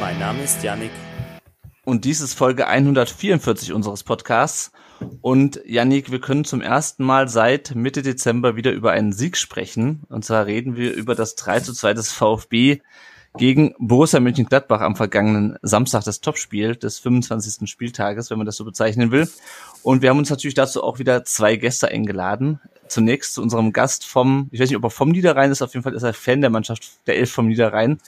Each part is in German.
Mein Name ist Yannick. Und dies ist Folge 144 unseres Podcasts. Und Yannick, wir können zum ersten Mal seit Mitte Dezember wieder über einen Sieg sprechen. Und zwar reden wir über das 3 zu 2 des VfB gegen Borussia Mönchengladbach am vergangenen Samstag, das Topspiel des 25. Spieltages, wenn man das so bezeichnen will. Und wir haben uns natürlich dazu auch wieder zwei Gäste eingeladen. Zunächst zu unserem Gast vom, ich weiß nicht, ob er vom Niederrhein ist, auf jeden Fall ist er Fan der Mannschaft der Elf vom Niederrhein.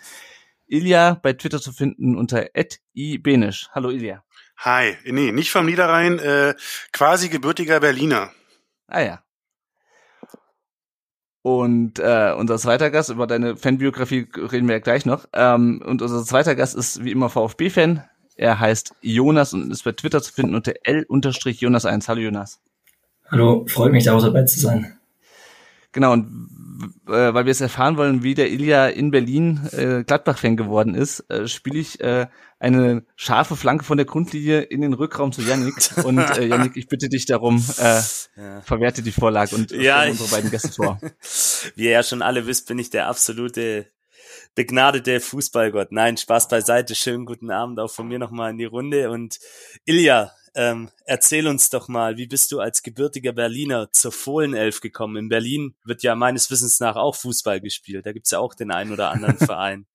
Ilja bei Twitter zu finden unter @ibenisch. Hallo Ilja. Hi, nee, nicht vom Niederrhein, äh, quasi gebürtiger Berliner. Ah ja. Und äh, unser zweiter Gast, über deine Fanbiografie reden wir ja gleich noch. Ähm, und unser zweiter Gast ist wie immer VfB-Fan. Er heißt Jonas und ist bei Twitter zu finden unter L-Jonas1. Hallo Jonas. Hallo, freut mich, da auch dabei zu sein. Genau, und äh, weil wir es erfahren wollen, wie der Ilja in Berlin äh, Gladbach-Fan geworden ist, äh, spiele ich äh, eine scharfe Flanke von der Grundlinie in den Rückraum zu Yannick. Und äh, Yannick, ich bitte dich darum, äh, ja. verwerte die Vorlage und ja, unsere beiden Gäste vor. Wie ihr ja schon alle wisst, bin ich der absolute begnadete Fußballgott. Nein, Spaß beiseite. Schönen guten Abend auch von mir nochmal in die Runde. Und Ilja, ähm, erzähl uns doch mal, wie bist du als gebürtiger Berliner zur Fohlenelf gekommen? In Berlin wird ja meines Wissens nach auch Fußball gespielt. Da gibt's ja auch den einen oder anderen Verein.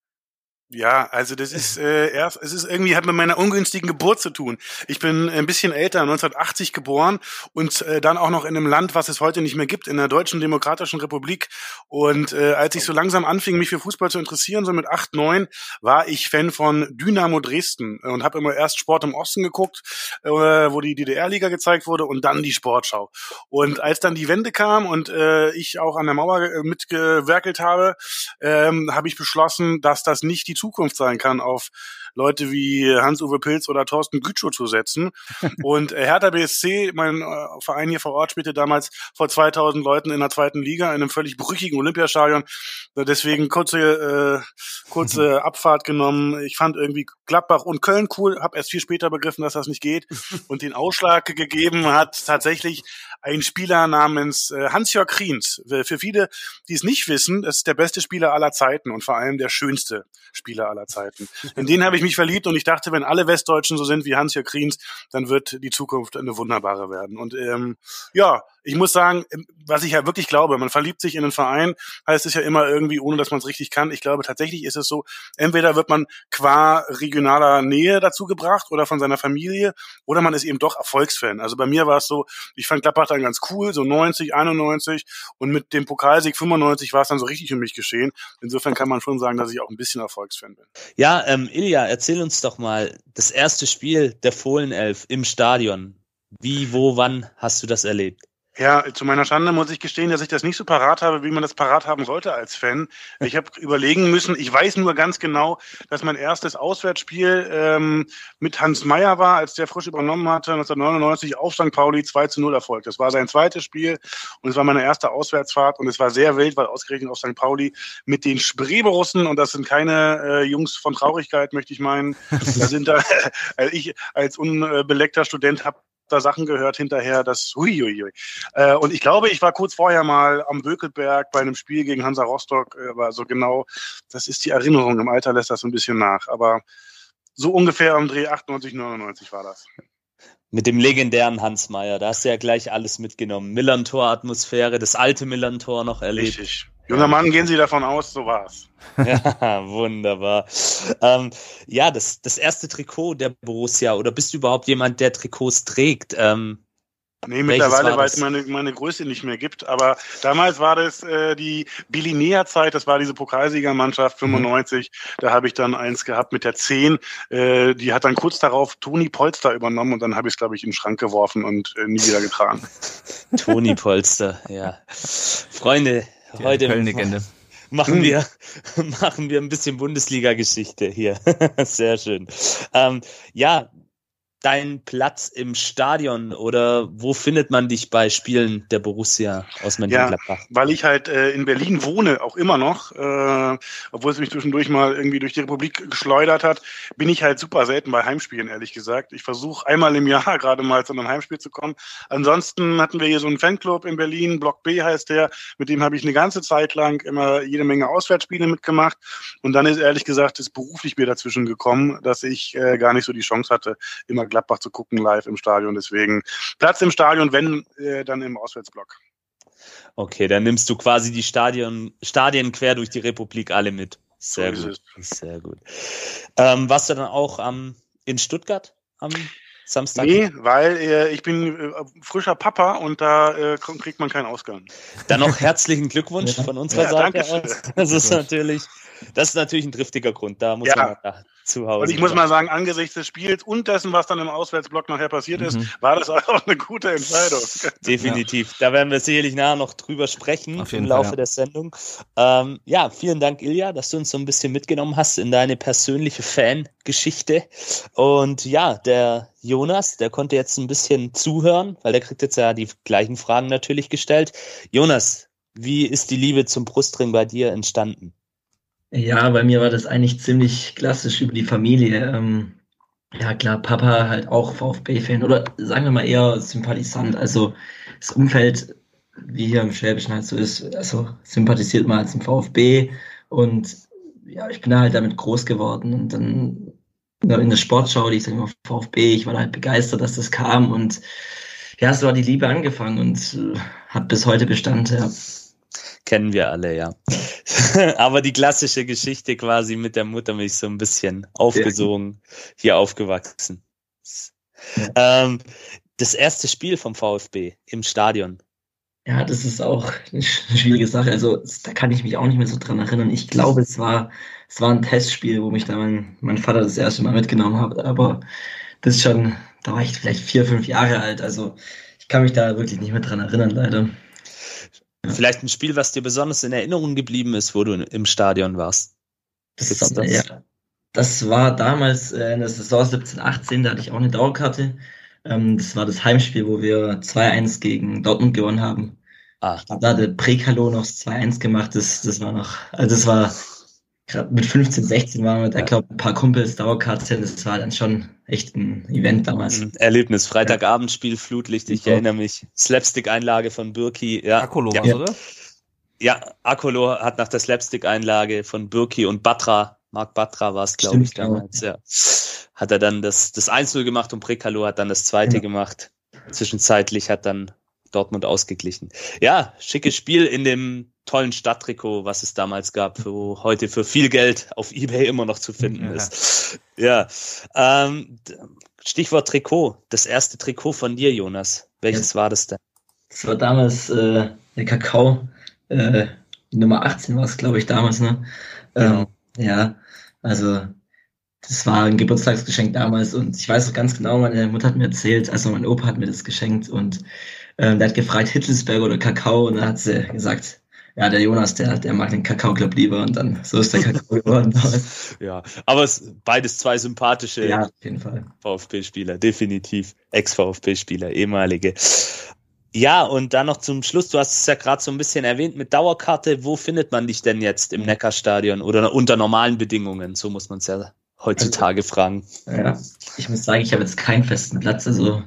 Ja, also das ist äh, erst, es ist irgendwie hat mit meiner ungünstigen Geburt zu tun. Ich bin ein bisschen älter, 1980 geboren und äh, dann auch noch in einem Land, was es heute nicht mehr gibt, in der Deutschen Demokratischen Republik. Und äh, als ich so langsam anfing, mich für Fußball zu interessieren, so mit acht, neun, war ich Fan von Dynamo Dresden und habe immer erst Sport im Osten geguckt, äh, wo die DDR-Liga gezeigt wurde und dann die Sportschau. Und als dann die Wende kam und äh, ich auch an der Mauer äh, mitgewerkelt habe, ähm, habe ich beschlossen, dass das nicht die Zukunft sein kann, auf Leute wie Hans-Uwe Pilz oder Thorsten Gütschow zu setzen. Und äh, Hertha BSC, mein äh, Verein hier vor Ort, spielte damals vor 2000 Leuten in der zweiten Liga in einem völlig brüchigen Olympiastadion. Deswegen kurze, äh, kurze Abfahrt genommen. Ich fand irgendwie Gladbach und Köln cool, habe erst viel später begriffen, dass das nicht geht. Und den Ausschlag gegeben hat tatsächlich ein Spieler namens äh, Hans-Jörg Kriens. Für viele, die es nicht wissen, das ist der beste Spieler aller Zeiten und vor allem der schönste Spieler aller Zeiten. In den habe ich mich verliebt und ich dachte, wenn alle Westdeutschen so sind wie Hans-Jörg Kriens, dann wird die Zukunft eine wunderbare werden. Und ähm, ja, ich muss sagen, was ich ja wirklich glaube, man verliebt sich in einen Verein, heißt es ja immer irgendwie, ohne dass man es richtig kann. Ich glaube, tatsächlich ist es so, entweder wird man qua regionaler Nähe dazu gebracht oder von seiner Familie oder man ist eben doch Erfolgsfan. Also bei mir war es so, ich fand Gladbach dann ganz cool, so 90, 91 und mit dem Pokalsieg 95 war es dann so richtig um mich geschehen. Insofern kann man schon sagen, dass ich auch ein bisschen Erfolgsfan bin. Ja, ähm, Ilja, erzähl uns doch mal das erste Spiel der Fohlenelf im Stadion. Wie, wo, wann hast du das erlebt? Ja, zu meiner Schande muss ich gestehen, dass ich das nicht so parat habe, wie man das parat haben sollte als Fan. Ich habe überlegen müssen, ich weiß nur ganz genau, dass mein erstes Auswärtsspiel ähm, mit Hans Meyer war, als der frisch übernommen hatte, 1999 auf St. Pauli 2 zu 0 Erfolg. Das war sein zweites Spiel und es war meine erste Auswärtsfahrt und es war sehr wild, weil ausgerechnet auf St. Pauli mit den Spreeborussen, und das sind keine äh, Jungs von Traurigkeit, möchte ich meinen, da sind da, also ich als unbeleckter Student habe da Sachen gehört hinterher, das huiuiui. Äh, und ich glaube, ich war kurz vorher mal am Bökelberg bei einem Spiel gegen Hansa Rostock, äh, aber so genau, das ist die Erinnerung. Im Alter lässt das ein bisschen nach. Aber so ungefähr am Dreh 98, 99 war das. Mit dem legendären Hans Meyer, da hast du ja gleich alles mitgenommen. Millantor-Atmosphäre, das alte Millantor noch erlebt. Richtig. Junger Mann, gehen Sie davon aus, so war's. ja, wunderbar. Ähm, ja, das, das erste Trikot der Borussia, oder bist du überhaupt jemand, der Trikots trägt? Ähm, Nee, mittlerweile, weil es meine, meine Größe nicht mehr gibt. Aber damals war das äh, die Bilinea-Zeit, das war diese Pokalsiegermannschaft 95. Mhm. Da habe ich dann eins gehabt mit der 10. Äh, die hat dann kurz darauf Toni Polster übernommen und dann habe ich es, glaube ich, in den Schrank geworfen und äh, nie wieder getragen. Toni Polster, ja. Freunde, die heute. Köln-Legende. machen wir, machen wir ein bisschen Bundesliga-Geschichte hier. Sehr schön. Ähm, ja, dein Platz im Stadion oder wo findet man dich bei Spielen der Borussia aus Mönchengladbach? weil ich halt äh, in Berlin wohne, auch immer noch, äh, obwohl es mich zwischendurch mal irgendwie durch die Republik geschleudert hat, bin ich halt super selten bei Heimspielen, ehrlich gesagt. Ich versuche einmal im Jahr gerade mal zu einem Heimspiel zu kommen. Ansonsten hatten wir hier so einen Fanclub in Berlin, Block B heißt der, mit dem habe ich eine ganze Zeit lang immer jede Menge Auswärtsspiele mitgemacht. Und dann ist ehrlich gesagt das beruflich mir dazwischen gekommen, dass ich äh, gar nicht so die Chance hatte, immer Gladbach zu gucken live im Stadion. Deswegen Platz im Stadion, wenn äh, dann im Auswärtsblock. Okay, dann nimmst du quasi die Stadion, Stadien quer durch die Republik alle mit. Sehr So gut. Sehr gut. Ähm, warst du dann auch am in Stuttgart am Samstag? Nee, weil äh, ich bin äh, frischer Papa und da äh, kriegt man keinen Ausgang. Dann noch herzlichen Glückwunsch von unserer Ja, Seite danke aus. Das ist natürlich, das ist natürlich ein triftiger Grund. Da muss Ja. man da zu Hause. Und ich muss mal sagen, angesichts des Spiels und dessen, was dann im Auswärtsblock nachher passiert ist, Mhm. war das auch eine gute Entscheidung. Definitiv. Da werden wir sicherlich nachher noch drüber sprechen im Laufe Fall, ja. der Sendung. Ähm, ja, vielen Dank, Ilja, dass du uns so ein bisschen mitgenommen hast in deine persönliche Fangeschichte. Und ja, der Jonas, der konnte jetzt ein bisschen zuhören, weil der kriegt jetzt ja die gleichen Fragen natürlich gestellt. Jonas, wie ist die Liebe zum Brustring bei dir entstanden? Ja, bei mir war das eigentlich ziemlich klassisch über die Familie. Ähm, ja, klar, Papa halt auch VfB-Fan oder sagen wir mal eher Sympathisant. Also das Umfeld, wie hier im Schwäbischen halt so ist, also sympathisiert man halt zum VfB und ja, ich bin da halt damit groß geworden und dann in der Sportschau, die ich sag immer VfB, ich war halt begeistert, dass das kam und ja, so hat die Liebe angefangen und äh, hat bis heute Bestand, ja. Kennen wir alle, ja. Aber die klassische Geschichte quasi mit der Muttermilch so ein bisschen aufgesogen, hier aufgewachsen. Ähm, das erste Spiel vom VfB im Stadion. Ja, das ist auch eine sch- schwierige Sache. Also da kann ich mich auch nicht mehr so dran erinnern. Ich glaube, es war, es war ein Testspiel, wo mich da mein, mein Vater das erste Mal mitgenommen hat. Aber das ist schon, da war ich vielleicht vier, fünf Jahre alt. Also ich kann mich da wirklich nicht mehr dran erinnern, leider. Vielleicht ein Spiel, was dir besonders in Erinnerung geblieben ist, wo du im Stadion warst. Das, Gibt's das? Ja, das war damals äh, in der Saison 17, 18, da hatte ich auch eine Dauerkarte. Ähm, das war das Heimspiel, wo wir 2-1 gegen Dortmund gewonnen haben. Ah, Da hatte Prekalo noch 2-1 gemacht, das, das war noch, also das war gerade mit 15, 16 waren wir da, glaube ein paar Kumpels Dauerkarte, das war dann schon echt ein Event damals. ein Erlebnis. Freitagabendspiel, Flutlicht, ich Ja. erinnere mich. Slapstick-Einlage von Birki. Ja, Akolo ja, oder? ja, Akolo hat nach der Slapstick-Einlage von Birki und Batra, Marc Batra war es, glaube ich, damals, ja. Hat er dann das, das 1-0 gemacht und Prekalo hat dann das zweite Ja. gemacht. Zwischenzeitlich hat dann Dortmund ausgeglichen. Ja, schickes Spiel in dem tollen Stadttrikot, was es damals gab, wo heute für viel Geld auf Ebay immer noch zu finden Ja. ist. Ja, ähm, Stichwort Trikot, das erste Trikot von dir, Jonas. Welches war das denn? Das war damals äh, der Kakao, äh, die Nummer 18 war es, glaube ich, damals, ne? Genau. Ähm, ja, also das war ein Geburtstagsgeschenk damals und ich weiß auch ganz genau, meine Mutter hat mir erzählt, also mein Opa hat mir das geschenkt und ähm, der hat gefragt, Hittelsberger oder Kakao und dann hat sie gesagt, ja, der Jonas, der, der mag den Kakao Club lieber und dann so ist der Kakao geworden. Ja, aber es beides zwei sympathische Ja. VfB-Spieler, definitiv. Ex-VfB-Spieler, ehemalige. Ja, und dann noch zum Schluss, du hast es ja gerade so ein bisschen erwähnt mit Dauerkarte. Wo findet man dich denn jetzt im Neckarstadion oder unter normalen Bedingungen? So muss man es ja heutzutage fragen. Ja, ich muss sagen, ich habe jetzt keinen festen Platz. Also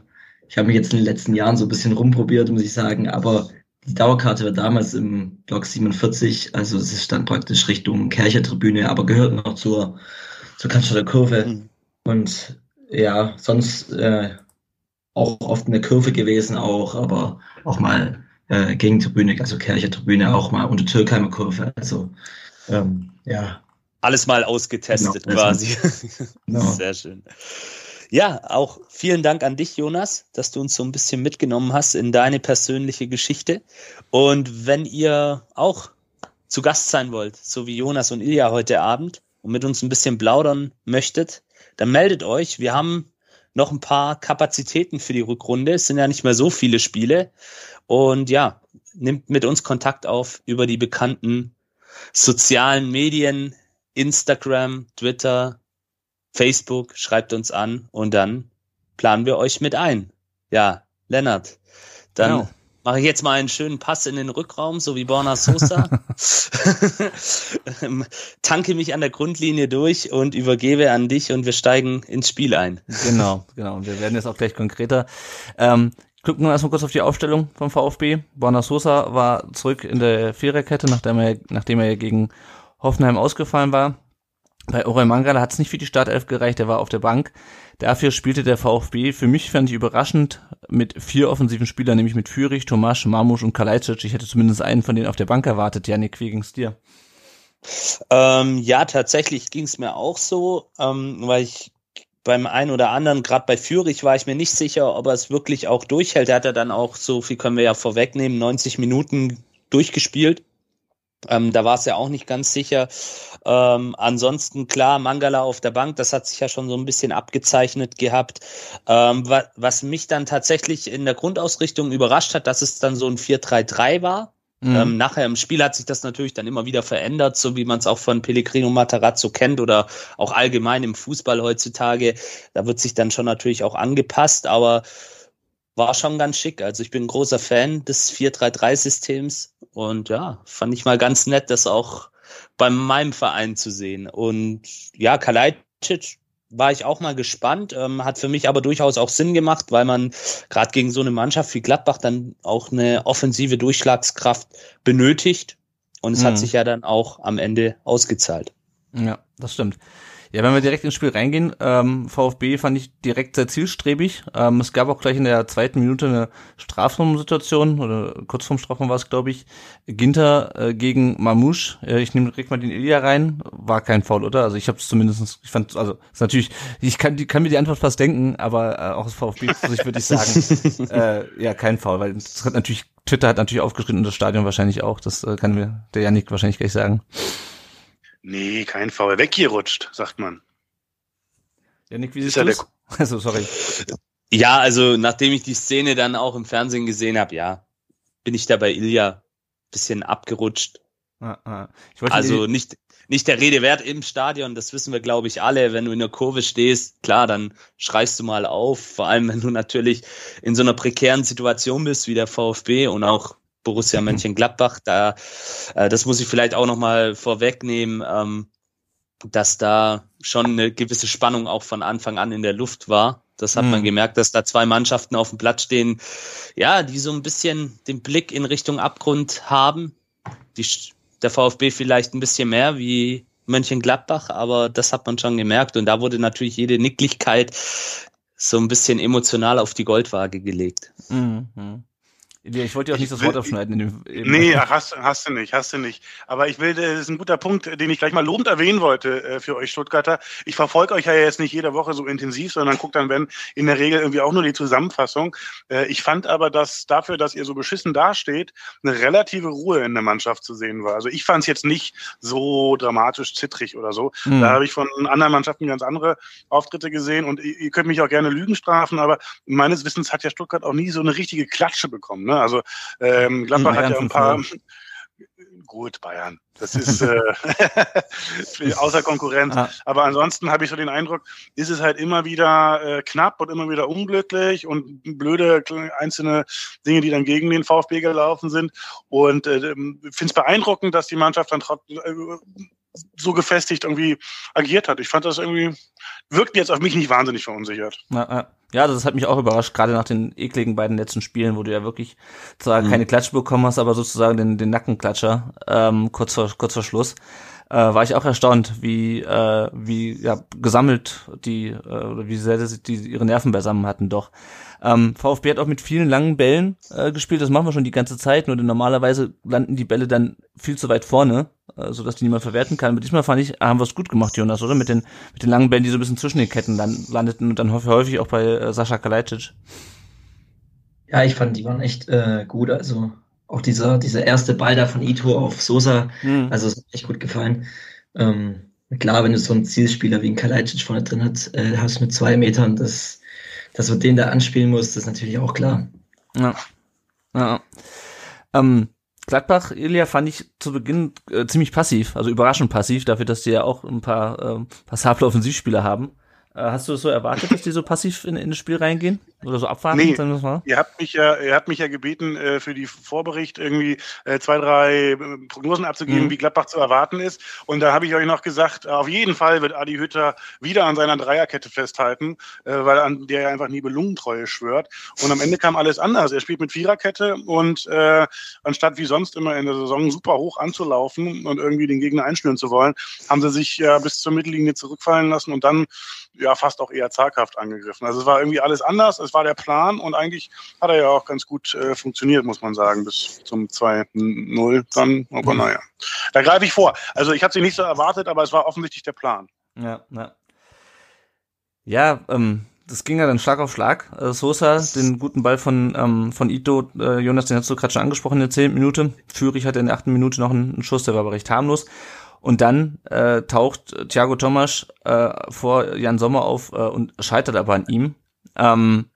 ich habe mich jetzt in den letzten Jahren so ein bisschen rumprobiert, muss ich sagen. Aber die Dauerkarte war damals im Block 47, also es ist dann praktisch Richtung Kercher-Tribüne, aber gehört noch zur, zur Cannstatter Kurve. Mhm. Und ja, sonst äh, auch oft eine Kurve gewesen auch, aber auch mal äh, Gegentribüne, also Kercher-Tribüne, auch mal unter Türkheimer Kurve. Also ähm, ja, Alles mal ausgetestet Genau, quasi. genau. Sehr schön. Ja, auch vielen Dank an dich, Jonas, dass du uns so ein bisschen mitgenommen hast in deine persönliche Geschichte. Und wenn ihr auch zu Gast sein wollt, so wie Jonas und Ilja heute Abend und mit uns ein bisschen plaudern möchtet, dann meldet euch. Wir haben noch ein paar Kapazitäten für die Rückrunde. Es sind ja nicht mehr so viele Spiele. Und ja, nimmt mit uns Kontakt auf über die bekannten sozialen Medien, Instagram, Twitter, Facebook, schreibt uns an und dann planen wir euch mit ein. Ja, Lennart, dann genau. mache ich jetzt mal einen schönen Pass in den Rückraum, so wie Borna Sosa. Tanke mich an der Grundlinie durch und übergebe an dich und wir steigen ins Spiel ein. Genau, genau. Und wir werden jetzt auch gleich konkreter. Ähm, gucken wir erstmal kurz auf die Aufstellung vom VfB. Borna Sosa war zurück in der Viererkette, nachdem er, nachdem er gegen Hoffenheim ausgefallen war. Bei Orel Mangala hat es nicht für die Startelf gereicht, er war auf der Bank. Dafür spielte der VfB, für mich fand ich überraschend, mit vier offensiven Spielern, nämlich mit Fürich, Tomasch, Marmusch und Kalajdzic. Ich hätte zumindest einen von denen auf der Bank erwartet. Janik, wie ging's dir? Ähm, ja, tatsächlich ging's mir auch so, ähm, weil ich beim einen oder anderen, gerade bei Fürich, war ich mir nicht sicher, ob er es wirklich auch durchhält. Er hat ja dann auch, so viel können wir ja vorwegnehmen, 90 Minuten durchgespielt. Ähm, da war es ja auch nicht ganz sicher. Ähm, ansonsten klar, Mangala auf der Bank, das hat sich ja schon so ein bisschen abgezeichnet gehabt. Ähm, wa was mich dann tatsächlich in der Grundausrichtung überrascht hat, dass es dann so ein 4-3-3 war. Mhm. Ähm, nachher im Spiel hat sich das natürlich dann immer wieder verändert, so wie man es auch von Pellegrino Matarazzo kennt oder auch allgemein im Fußball heutzutage. Da wird sich dann schon natürlich auch angepasst, aber war schon ganz schick. Also ich bin ein großer Fan des 4-3-3-Systems und ja, fand ich mal ganz nett, das auch bei meinem Verein zu sehen. Und ja, Kalajdzic war ich auch mal gespannt, ähm, hat für mich aber durchaus auch Sinn gemacht, weil man gerade gegen so eine Mannschaft wie Gladbach dann auch eine offensive Durchschlagskraft benötigt. Und es mhm. hat sich ja dann auch am Ende ausgezahlt. Ja, das stimmt. Ja, wenn wir direkt ins Spiel reingehen, ähm, VfB fand ich direkt sehr zielstrebig. Ähm, es gab auch gleich in der zweiten Minute eine Strafraumsituation, oder kurz vorm Strafraum war es, glaube ich. Ginter äh, gegen Mamouche. Äh, ich nehme direkt mal den Ilya rein. War kein Foul, oder? Also ich habe es zumindest, ich fand, also ist natürlich, ich kann, die, kann mir die Antwort fast denken, aber äh, auch aus VfB-Sicht würde ich sagen, äh, ja, kein Foul, weil das hat natürlich, Twitter hat natürlich aufgeschrieben und das Stadion wahrscheinlich auch. Das äh, kann mir der Janik wahrscheinlich gleich sagen. Nee, kein Foul. Weggerutscht, sagt man. Ja, Nick, wie siehst du das? Also, sorry. Ja, also nachdem ich die Szene dann auch im Fernsehen gesehen habe, ja, bin ich da bei Ilja bisschen abgerutscht. Ah, ah. also nicht, nicht der Rede wert im Stadion, das wissen wir, glaube ich, alle. Wenn du in der Kurve stehst, klar, dann schreist du mal auf. Vor allem, wenn du natürlich in so einer prekären Situation bist wie der VfB und auch Borussia Mönchengladbach. Da, äh, das muss ich vielleicht auch nochmal vorwegnehmen, ähm, dass da schon eine gewisse Spannung auch von Anfang an in der Luft war. Das hat mhm. man gemerkt, dass da zwei Mannschaften auf dem Platz stehen, ja, die so ein bisschen den Blick in Richtung Abgrund haben. Die, der VfB vielleicht ein bisschen mehr wie Mönchengladbach, aber das hat man schon gemerkt. Und da wurde natürlich jede Nicklichkeit so ein bisschen emotional auf die Goldwaage gelegt. Mhm. Ich wollte dir auch nicht das Wort abschneiden. In dem, nee, hast, hast du nicht, hast du nicht. Aber ich will, das ist ein guter Punkt, den ich gleich mal lobend erwähnen wollte äh, für euch Stuttgarter. Ich verfolge euch ja jetzt nicht jede Woche so intensiv, sondern gucke dann, wenn in der Regel irgendwie auch nur die Zusammenfassung. Äh, ich fand aber, dass dafür, dass ihr so beschissen dasteht, eine relative Ruhe in der Mannschaft zu sehen war. Also ich fand es jetzt nicht so dramatisch zittrig oder so. Mhm. Da habe ich von anderen Mannschaften ganz andere Auftritte gesehen und ihr, ihr könnt mich auch gerne Lügen strafen, aber meines Wissens hat ja Stuttgart auch nie so eine richtige Klatsche bekommen. Ne? Also ähm, Gladbach hat ja ein paar. Gut, Bayern. Das ist äh, außer Konkurrenz. Ah. Aber ansonsten habe ich so den Eindruck, ist es halt immer wieder äh, knapp und immer wieder unglücklich und blöde einzelne Dinge, die dann gegen den VfB gelaufen sind. Und äh, finde es beeindruckend, dass die Mannschaft dann trotzdem äh, so gefestigt irgendwie agiert hat. Ich fand das irgendwie, wirkt jetzt auf mich nicht wahnsinnig verunsichert. Ja, ja. das hat mich auch überrascht, gerade nach den ekligen beiden letzten Spielen, wo du ja wirklich zwar mhm. keine Klatsche bekommen hast, aber sozusagen den, den Nackenklatscher ähm, kurz, vor, kurz vor Schluss. Äh, war ich auch erstaunt, wie äh, wie ja gesammelt die äh, oder wie sehr die ihre Nerven beisammen hatten doch. Ähm, VfB hat auch mit vielen langen Bällen äh, gespielt, das machen wir schon die ganze Zeit, nur normalerweise landen die Bälle dann viel zu weit vorne, äh, sodass die niemand verwerten kann. Aber diesmal fand ich, haben wir es gut gemacht, Jonas, oder? Mit den, mit den langen Bällen, die so ein bisschen zwischen den Ketten land, landeten und dann häufig auch bei äh, Sascha Kalajdzic. Ja, ich fand, die waren echt äh, gut. Also auch dieser, dieser erste Ball da von Ito auf Sosa, mhm. also es hat echt gut gefallen. Ähm, klar, wenn du so einen Zielspieler wie ein Kalajdzic vorne drin hast, äh, hast mit zwei Metern, das dass du den da anspielen musst, ist natürlich auch klar. Ja. ja. Ähm, Gladbach, Ilja, fand ich zu Beginn äh, ziemlich passiv, also überraschend passiv, dafür, dass die ja auch ein paar äh, passable Offensivspieler haben. Äh, hast du es so erwartet, dass die so passiv in, in das Spiel reingehen? Oder so abwarten? Nee, mal? ihr habt mich ja, ihr habt mich ja gebeten, äh, für die Vorbericht irgendwie äh, zwei, drei äh, Prognosen abzugeben, Mhm. wie Gladbach zu erwarten ist. Und da habe ich euch noch gesagt, auf jeden Fall wird Adi Hütter wieder an seiner Dreierkette festhalten, äh, weil an der er einfach Nibelungentreue schwört. Und am Ende kam alles anders. Er spielt mit Viererkette und äh, anstatt wie sonst immer in der Saison super hoch anzulaufen und irgendwie den Gegner einschnüren zu wollen, haben sie sich ja bis zur Mittellinie zurückfallen lassen und dann ja fast auch eher zaghaft angegriffen. Also es war irgendwie alles anders, es war der Plan und eigentlich hat er ja auch ganz gut äh, funktioniert, muss man sagen, bis zum 2-0 dann. Aber naja, da greife ich vor. Also ich hatte sie nicht so erwartet, aber es war offensichtlich der Plan. Ja, ja. Ja, ähm, das ging ja dann Schlag auf Schlag. Äh, Sosa, den guten Ball von, ähm, von Ito, äh, Jonas, den hast du gerade schon angesprochen in der zehnten Minute. Führig hatte in der achten Minute noch einen, einen Schuss, der war aber recht harmlos. Und dann äh, taucht Thiago Tomasch äh, vor Jan Sommer auf äh, und scheitert aber an ihm. Ähm,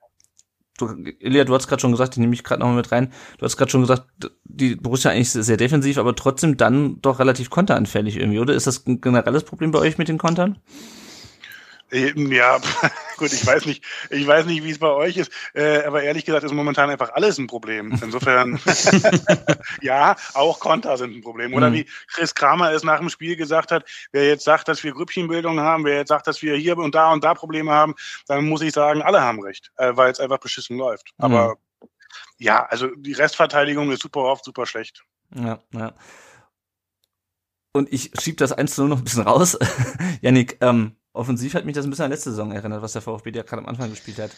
du, Ilja, du hast gerade schon gesagt, die nehme ich gerade nochmal mit rein. Du hast gerade schon gesagt, die Borussia eigentlich sehr defensiv, aber trotzdem dann doch relativ konteranfällig irgendwie, oder? Ist das ein generelles Problem bei euch mit den Kontern? Ja, gut, ich weiß nicht, ich weiß nicht, wie es bei euch ist, äh, aber ehrlich gesagt ist momentan einfach alles ein Problem. Insofern, ja, auch Konter sind ein Problem. Oder Mhm. wie Chris Kramer es nach dem Spiel gesagt hat, wer jetzt sagt, dass wir Grüppchenbildung haben, wer jetzt sagt, dass wir hier und da und da Probleme haben, dann muss ich sagen, alle haben recht, äh, weil es einfach beschissen läuft. Aber ja, also die Restverteidigung ist super oft super schlecht. Ja, ja. Und ich schieb das 1 0 noch ein bisschen raus. Yannick, ähm, offensiv hat mich das ein bisschen an letzte Saison erinnert, was der VfB ja gerade am Anfang gespielt hat.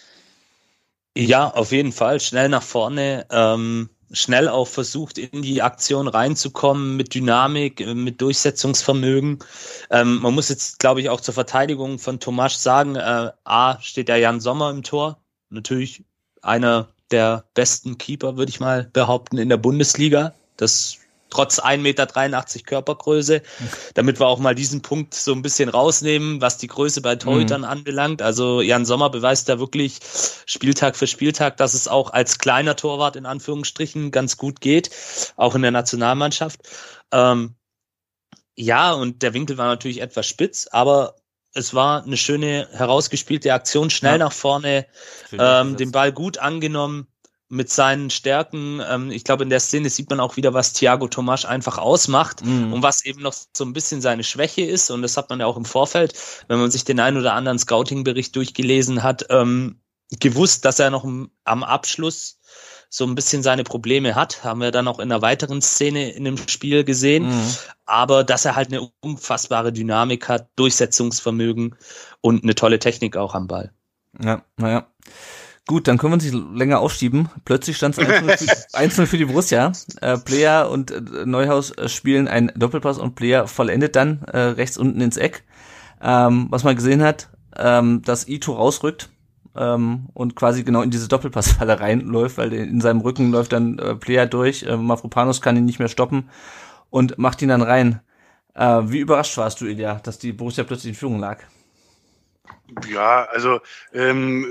Ja, auf jeden Fall. Schnell nach vorne, ähm, schnell auch versucht, in die Aktion reinzukommen mit Dynamik, äh, mit Durchsetzungsvermögen. Ähm, man muss jetzt, glaube ich, auch zur Verteidigung von Tomasch sagen, äh, A, steht der Jan Sommer im Tor. Natürlich einer der besten Keeper, würde ich mal behaupten, in der Bundesliga. Das trotz 1,83 Meter Körpergröße, damit wir auch mal diesen Punkt so ein bisschen rausnehmen, was die Größe bei Torhütern anbelangt. Also Jan Sommer beweist da wirklich Spieltag für Spieltag, dass es auch als kleiner Torwart in Anführungsstrichen ganz gut geht, auch in der Nationalmannschaft. Ähm, ja, und der Winkel war natürlich etwas spitz, aber es war eine schöne herausgespielte Aktion, schnell Ja. nach vorne, ähm, den Ball gut angenommen mit seinen Stärken. Ähm, ich glaube, in der Szene sieht man auch wieder, was Thiago Tomasch einfach ausmacht Mhm. und was eben noch so ein bisschen seine Schwäche ist. Und das hat man ja auch im Vorfeld, wenn man sich den ein oder anderen Scouting-Bericht durchgelesen hat, ähm, gewusst, dass er noch am Abschluss so ein bisschen seine Probleme hat. Haben wir dann auch in einer weiteren Szene in dem Spiel gesehen. Mhm. Aber dass er halt eine unfassbare Dynamik hat, Durchsetzungsvermögen und eine tolle Technik auch am Ball. Ja, naja. Gut, dann können wir uns nicht länger aufschieben. Plötzlich stand es 1-0 für, 1-0 für die Borussia. Äh, Player und äh, Neuhaus äh, spielen einen Doppelpass und Player vollendet dann äh, rechts unten ins Eck. Ähm, was man gesehen hat, ähm, dass Ito rausrückt ähm, und quasi genau in diese Doppelpassfalle reinläuft, weil in seinem Rücken läuft dann äh, Player durch. Äh, Mafropanos kann ihn nicht mehr stoppen und macht ihn dann rein. Äh, wie überrascht warst du, Ilja, dass die Borussia plötzlich in Führung lag? Ja, also ähm,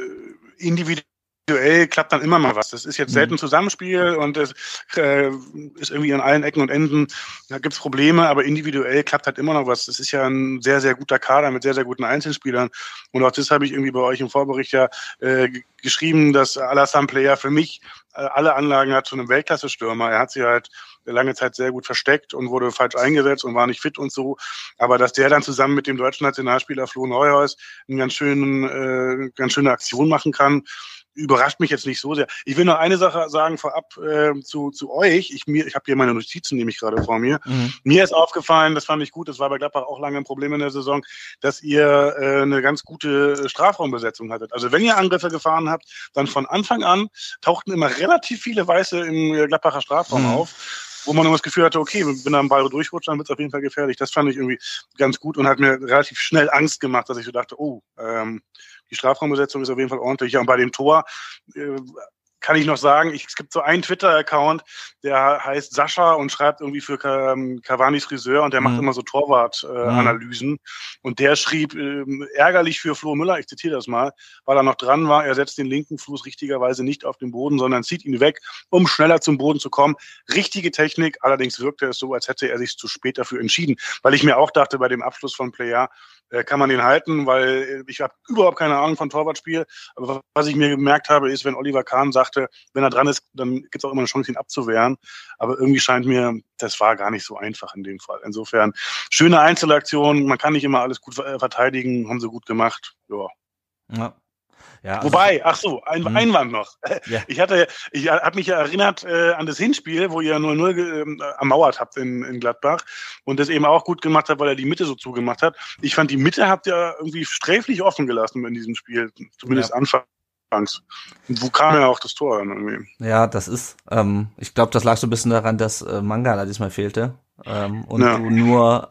individuell klappt dann immer mal was. Das ist jetzt selten Mhm. Zusammenspiel und es äh, ist irgendwie an allen Ecken und Enden, da gibt's Probleme, aber individuell klappt halt immer noch was. Das ist ja ein sehr, sehr guter Kader mit sehr, sehr guten Einzelspielern. Und auch das habe ich irgendwie bei euch im Vorbericht ja äh, geschrieben, dass Alassane Player für mich äh, alle Anlagen hat zu einem Weltklasse-Stürmer. Er hat sie halt lange Zeit sehr gut versteckt und wurde falsch eingesetzt und war nicht fit und so. Aber dass der dann zusammen mit dem deutschen Nationalspieler Flo Neuhaus eine ganz, schönen, äh, ganz schöne Aktion machen kann, überrascht mich jetzt nicht so sehr. Ich will noch eine Sache sagen vorab äh, zu, zu euch. Ich, mir, ich habe hier meine Notizen nämlich gerade vor mir. Mhm. Mir ist aufgefallen, das fand ich gut, das war bei Gladbach auch lange ein Problem in der Saison, dass ihr äh, eine ganz gute Strafraumbesetzung hattet. Also wenn ihr Angriffe gefahren habt, dann von Anfang an tauchten immer relativ viele Weiße im äh, Gladbacher Strafraum Mhm. auf wo man immer das Gefühl hatte, okay, wenn da ein Ball durchrutscht, dann wird es auf jeden Fall gefährlich. Das fand ich irgendwie ganz gut und hat mir relativ schnell Angst gemacht, dass ich so dachte, oh, ähm, die Strafraumbesetzung ist auf jeden Fall ordentlich. Ja, und bei dem Tor äh, kann ich noch sagen, ich, es gibt so einen Twitter-Account, der heißt Sascha und schreibt irgendwie für ähm, Cavani's Friseur und der macht Mhm. immer so Torwart-Analysen. Mhm. Und der schrieb, ähm, ärgerlich für Flo Müller, ich zitiere das mal, weil er noch dran war, er setzt den linken Fuß richtigerweise nicht auf den Boden, sondern zieht ihn weg, um schneller zum Boden zu kommen. Richtige Technik, allerdings wirkte es so, als hätte er sich zu spät dafür entschieden, weil ich mir auch dachte, bei dem Abschluss von Player äh, kann man den halten, weil äh, ich habe überhaupt keine Ahnung von Torwartspiel. Aber was ich mir gemerkt habe, ist, wenn Oliver Kahn sagte, wenn er dran ist, dann gibt es auch immer eine Chance, ihn abzuwehren. Aber irgendwie scheint mir, das war gar nicht so einfach in dem Fall. Insofern, schöne Einzelaktion, man kann nicht immer alles gut äh, verteidigen, haben sie gut gemacht. Ja. Ja. Ja, also- Wobei, ach so, ein Mhm. Einwand noch. Ja. Ich hatte, ich habe mich ja erinnert äh, an das Hinspiel, wo ihr 0-0 ge- ähm, ermauert habt in, in Gladbach und das eben auch gut gemacht habt, weil er die Mitte so zugemacht hat. Ich fand, die Mitte habt ihr irgendwie sträflich offen gelassen in diesem Spiel, zumindest Ja. Anfangs. Und wo kam ja auch das Tor dann irgendwie? Ja, das ist, ähm, ich glaube, das lag so ein bisschen daran, dass äh, Mangala diesmal fehlte ähm, und Ja. du nur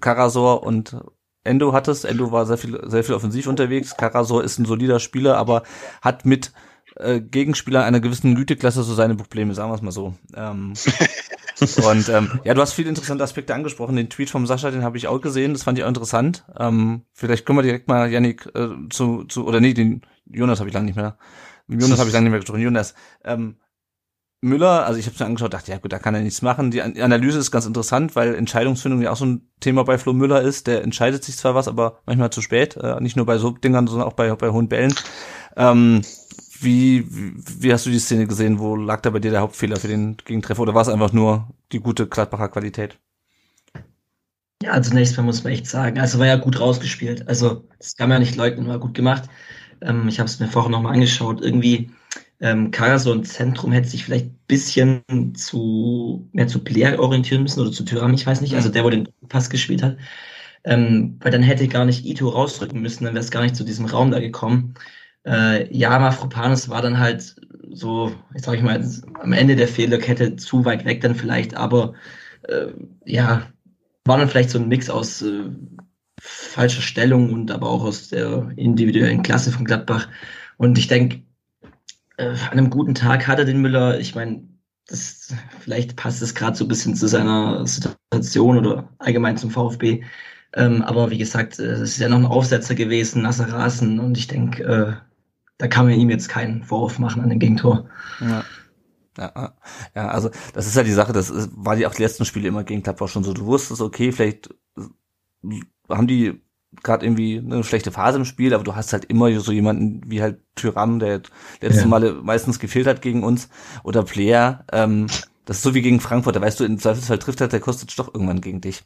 Karasor und Endo hattest. Endo war sehr viel, sehr viel offensiv unterwegs. Karasor ist ein solider Spieler, aber hat mit äh, Gegenspielern einer gewissen Güteklasse so seine Probleme, sagen wir es mal so. Ähm, und ähm, ja, du hast viele interessante Aspekte angesprochen. Den Tweet vom Sascha, den habe ich auch gesehen. Das fand ich auch interessant. Ähm, vielleicht können wir direkt mal Yannick äh, zu, zu oder nee, den Jonas habe ich lange nicht mehr. Jonas habe ich lange nicht mehr gesprochen. Jonas, ähm, Müller, also ich habe es mir angeschaut, dachte, ja gut, da kann er nichts machen. Die An- Analyse ist ganz interessant, weil Entscheidungsfindung ja auch so ein Thema bei Flo Müller ist. Der entscheidet sich zwar was, aber manchmal zu spät. Äh, nicht nur bei so Dingern, sondern auch bei, bei hohen Bällen. Ähm, wie, wie, hast du die Szene gesehen? Wo lag da bei dir der Hauptfehler für den Gegentreffer? Oder war es einfach nur die gute Gladbacher Qualität? Ja, zunächst mal muss man echt sagen, also war ja gut rausgespielt. Also das kann man ja nicht leugnen, war gut gemacht. Ähm, ich habe es mir vorher nochmal angeschaut. Irgendwie ähm, Karasor im Zentrum hätte sich vielleicht ein bisschen zu mehr zu Blair orientieren müssen oder zu Tyram, ich weiß nicht. Also der, wo den Pass gespielt hat. Ähm, weil dann hätte gar nicht Ito rausrücken müssen, dann wäre es gar nicht zu diesem Raum da gekommen. Äh, ja, Mafropanos war dann halt so, ich sag ich mal, am Ende der Fehlerkette zu weit weg dann vielleicht, aber äh, ja, war dann vielleicht so ein Mix aus äh, falscher Stellung und aber auch aus der individuellen Klasse von Gladbach. Und ich denke, äh, an einem guten Tag hat er den Müller, ich meine, vielleicht passt es gerade so ein bisschen zu seiner Situation oder allgemein zum VfB. Ähm, aber wie gesagt, äh, es ist ja noch ein Aufsetzer gewesen, nasser Rasen und ich denke, äh, da kann man ihm jetzt keinen Vorwurf machen an dem Gegentor. Ja. Ja, ja, also das ist ja die Sache, das ist, war die auch die letzten Spiele immer gegen Gladbach schon so. Du wusstest, okay, vielleicht haben die gerade irgendwie eine schlechte Phase im Spiel, aber du hast halt immer so jemanden wie halt Tyram, der letzte Ja. Male meistens gefehlt hat gegen uns, oder Player, ähm, das ist so wie gegen Frankfurt, da weißt du, im Zweifelsfall trifft halt der Kostic doch irgendwann gegen dich.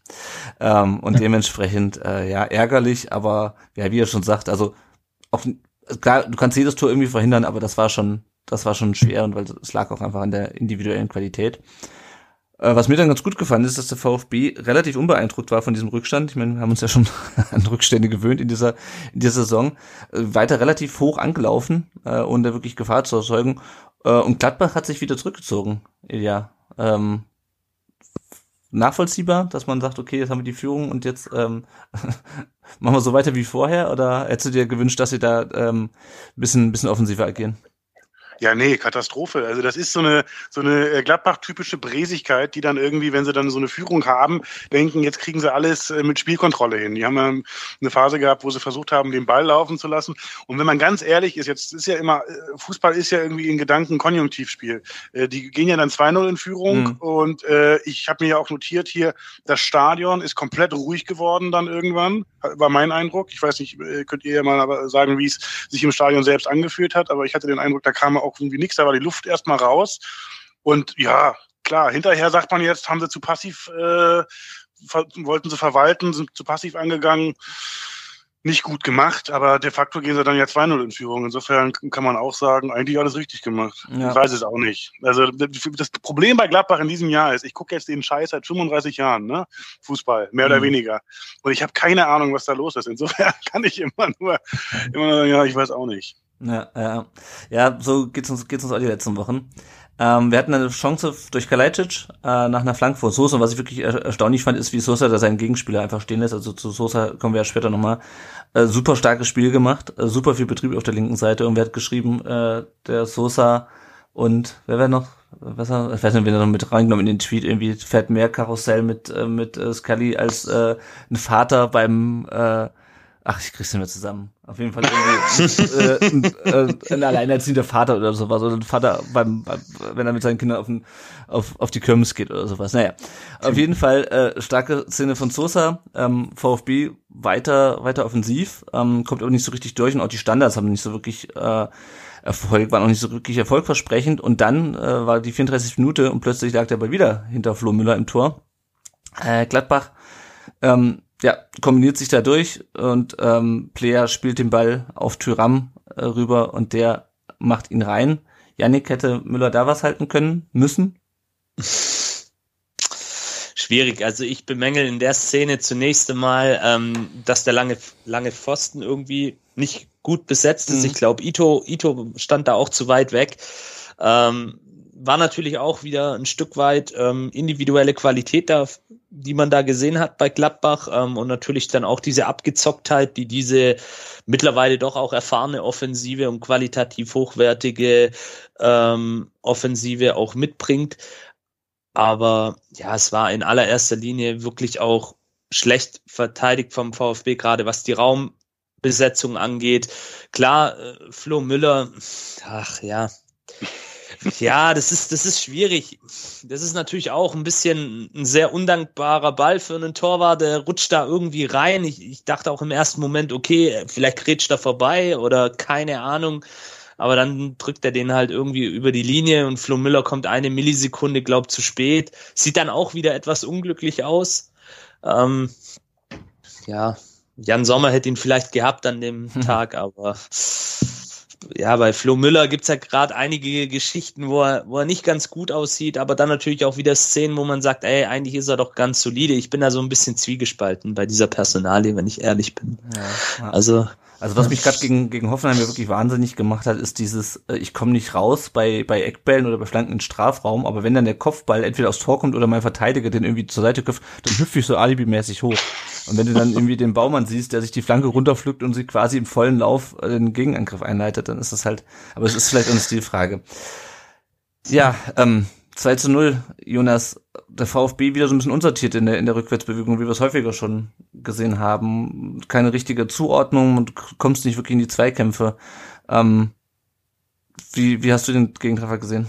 Ähm, und dementsprechend, äh, ja, ärgerlich, aber ja, wie er schon sagt, also auf, klar, du kannst jedes Tor irgendwie verhindern, aber das war schon, das war schon schwer und weil es lag auch einfach an der individuellen Qualität. Äh, Was mir dann ganz gut gefallen ist, dass der VfB relativ unbeeindruckt war von diesem Rückstand. Ich meine, wir haben uns ja schon an Rückstände gewöhnt in dieser, in dieser Saison. Äh, Weiter relativ hoch angelaufen, äh, ohne wirklich Gefahr zu erzeugen. Äh, Und Gladbach hat sich wieder zurückgezogen. Ja. Ähm, nachvollziehbar, dass man sagt, okay, jetzt haben wir die Führung und jetzt ähm, machen wir so weiter wie vorher? Oder hättest du dir gewünscht, dass sie da ähm, bisschen, bisschen offensiver agieren? Ja, nee, Katastrophe. Also das ist so eine so eine äh, Gladbach-typische Bräsigkeit, die dann irgendwie, wenn sie dann so eine Führung haben, denken, jetzt kriegen sie alles äh, mit Spielkontrolle hin. Die haben eine Phase gehabt, wo sie versucht haben, den Ball laufen zu lassen. Und wenn man ganz ehrlich ist, jetzt ist ja immer, äh, Fußball ist ja irgendwie in Gedanken Konjunktivspiel. Die gehen ja dann 2-0 in Führung Mhm. und ich habe mir ja auch notiert hier, das Stadion ist komplett ruhig geworden dann irgendwann, war mein Eindruck. Ich weiß nicht, könnt ihr ja mal sagen, wie es sich im Stadion selbst angefühlt hat, aber ich hatte den Eindruck, da kam auch irgendwie nichts, da war die Luft erstmal raus. Und ja, klar, hinterher sagt man jetzt, haben sie zu passiv, äh, wollten sie verwalten, sind zu passiv angegangen. Nicht gut gemacht, aber de facto gehen sie dann ja 2-0 in Führung. Insofern kann man auch sagen, eigentlich alles richtig gemacht. Ja. Ich weiß es auch nicht. Also das Problem bei Gladbach in diesem Jahr ist, ich gucke jetzt den Scheiß seit 35 Jahren, ne? Fußball, mehr oder Mhm. weniger. Und ich habe keine Ahnung, was da los ist. Insofern kann ich immer nur, immer nur sagen, ja, ich weiß auch nicht. Ja, ja. ja so geht's uns, geht's uns auch die letzten Wochen. Ähm, wir hatten eine Chance durch Kalajdzic äh, nach einer Flanke von Sosa. Und was ich wirklich er erstaunlich fand, ist, wie Sosa da seinen Gegenspieler einfach stehen lässt. Also zu Sosa kommen wir ja später nochmal. Äh, super starkes Spiel gemacht, äh, super viel Betrieb auf der linken Seite. Und wer hat geschrieben, äh, der Sosa Und wer wäre noch? Was, ich weiß nicht, wen er noch mit reingenommen in den Tweet. Irgendwie fährt mehr Karussell mit, äh, mit äh, Scully als äh, ein Vater beim äh, Ach, ich krieg's nicht mehr zusammen. Auf jeden Fall irgendwie äh, ein, äh, ein alleinerziehender Vater oder sowas. Oder ein Vater, beim, beim, wenn er mit seinen Kindern auf, den, auf, auf die Kirmes geht oder sowas. Naja, auf jeden Fall äh, starke Szene von Sosa. Ähm, VfB weiter, weiter offensiv, ähm, kommt aber nicht so richtig durch und auch die Standards haben nicht so wirklich äh, Erfolg, waren auch nicht so wirklich erfolgversprechend. Und dann äh, war die 34. Minute und plötzlich lag der Ball wieder hinter Flo Müller im Tor. Äh, Gladbach ähm, ja, kombiniert sich da durch und ähm, Player spielt den Ball auf Tyram äh, rüber und der macht ihn rein. Yannick hätte Müller da was halten können, müssen. Schwierig. Also ich bemängel in der Szene zunächst einmal, ähm, dass der lange, lange Pfosten irgendwie nicht gut besetzt ist. Mhm. Ich glaube, Ito, Ito stand da auch zu weit weg. Ähm, war natürlich auch wieder ein Stück weit ähm, individuelle Qualität da, die man da gesehen hat bei Gladbach ähm, und natürlich dann auch diese Abgezocktheit, die diese mittlerweile doch auch erfahrene Offensive und qualitativ hochwertige ähm, Offensive auch mitbringt. Aber ja, es war in allererster Linie wirklich auch schlecht verteidigt vom VfB, gerade was die Raumbesetzung angeht. Klar, äh, Flo Müller, ach ja, ja, das ist, das ist schwierig. Das ist natürlich auch ein bisschen ein sehr undankbarer Ball für einen Torwart. Der rutscht da irgendwie rein. Ich, ich dachte auch im ersten Moment, okay, vielleicht grätscht er vorbei oder keine Ahnung. Aber dann drückt er den halt irgendwie über die Linie und Flo Müller kommt eine Millisekunde, glaubt, zu spät. Sieht dann auch wieder etwas unglücklich aus. Ähm, ja, Jan Sommer hätte ihn vielleicht gehabt an dem Tag, aber ja, bei Flo Müller gibt's ja gerade einige Geschichten, wo er, wo er nicht ganz gut aussieht, aber dann natürlich auch wieder Szenen, wo man sagt, ey, eigentlich ist er doch ganz solide. Ich bin da so ein bisschen zwiegespalten bei dieser Personalie, wenn ich ehrlich bin. Ja, ja. Also also was mich gerade gegen, gegen Hoffenheim ja wirklich wahnsinnig gemacht hat, ist dieses, äh, ich komme nicht raus bei, bei Eckbällen oder bei Flanken in Strafraum, aber wenn dann der Kopfball entweder aufs Tor kommt oder mein Verteidiger den irgendwie zur Seite köpft, dann hüpfe ich so alibimäßig hoch. Und wenn du dann irgendwie den Baumann siehst, der sich die Flanke runterpflückt und sie quasi im vollen Lauf äh, den Gegenangriff einleitet, dann ist das halt, aber es ist vielleicht eine Stilfrage. Ja, ähm, 2 zu 0, Jonas, der VfB wieder so ein bisschen unsortiert in der, in der Rückwärtsbewegung, wie wir es häufiger schon gesehen haben. Keine richtige Zuordnung und kommst nicht wirklich in die Zweikämpfe. Ähm, wie, wie hast du den Gegentreffer gesehen?